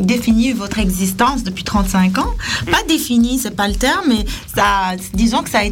défini votre existence depuis 35 ans. Pas défini, c'est le terme, mais ça, disons que ça a été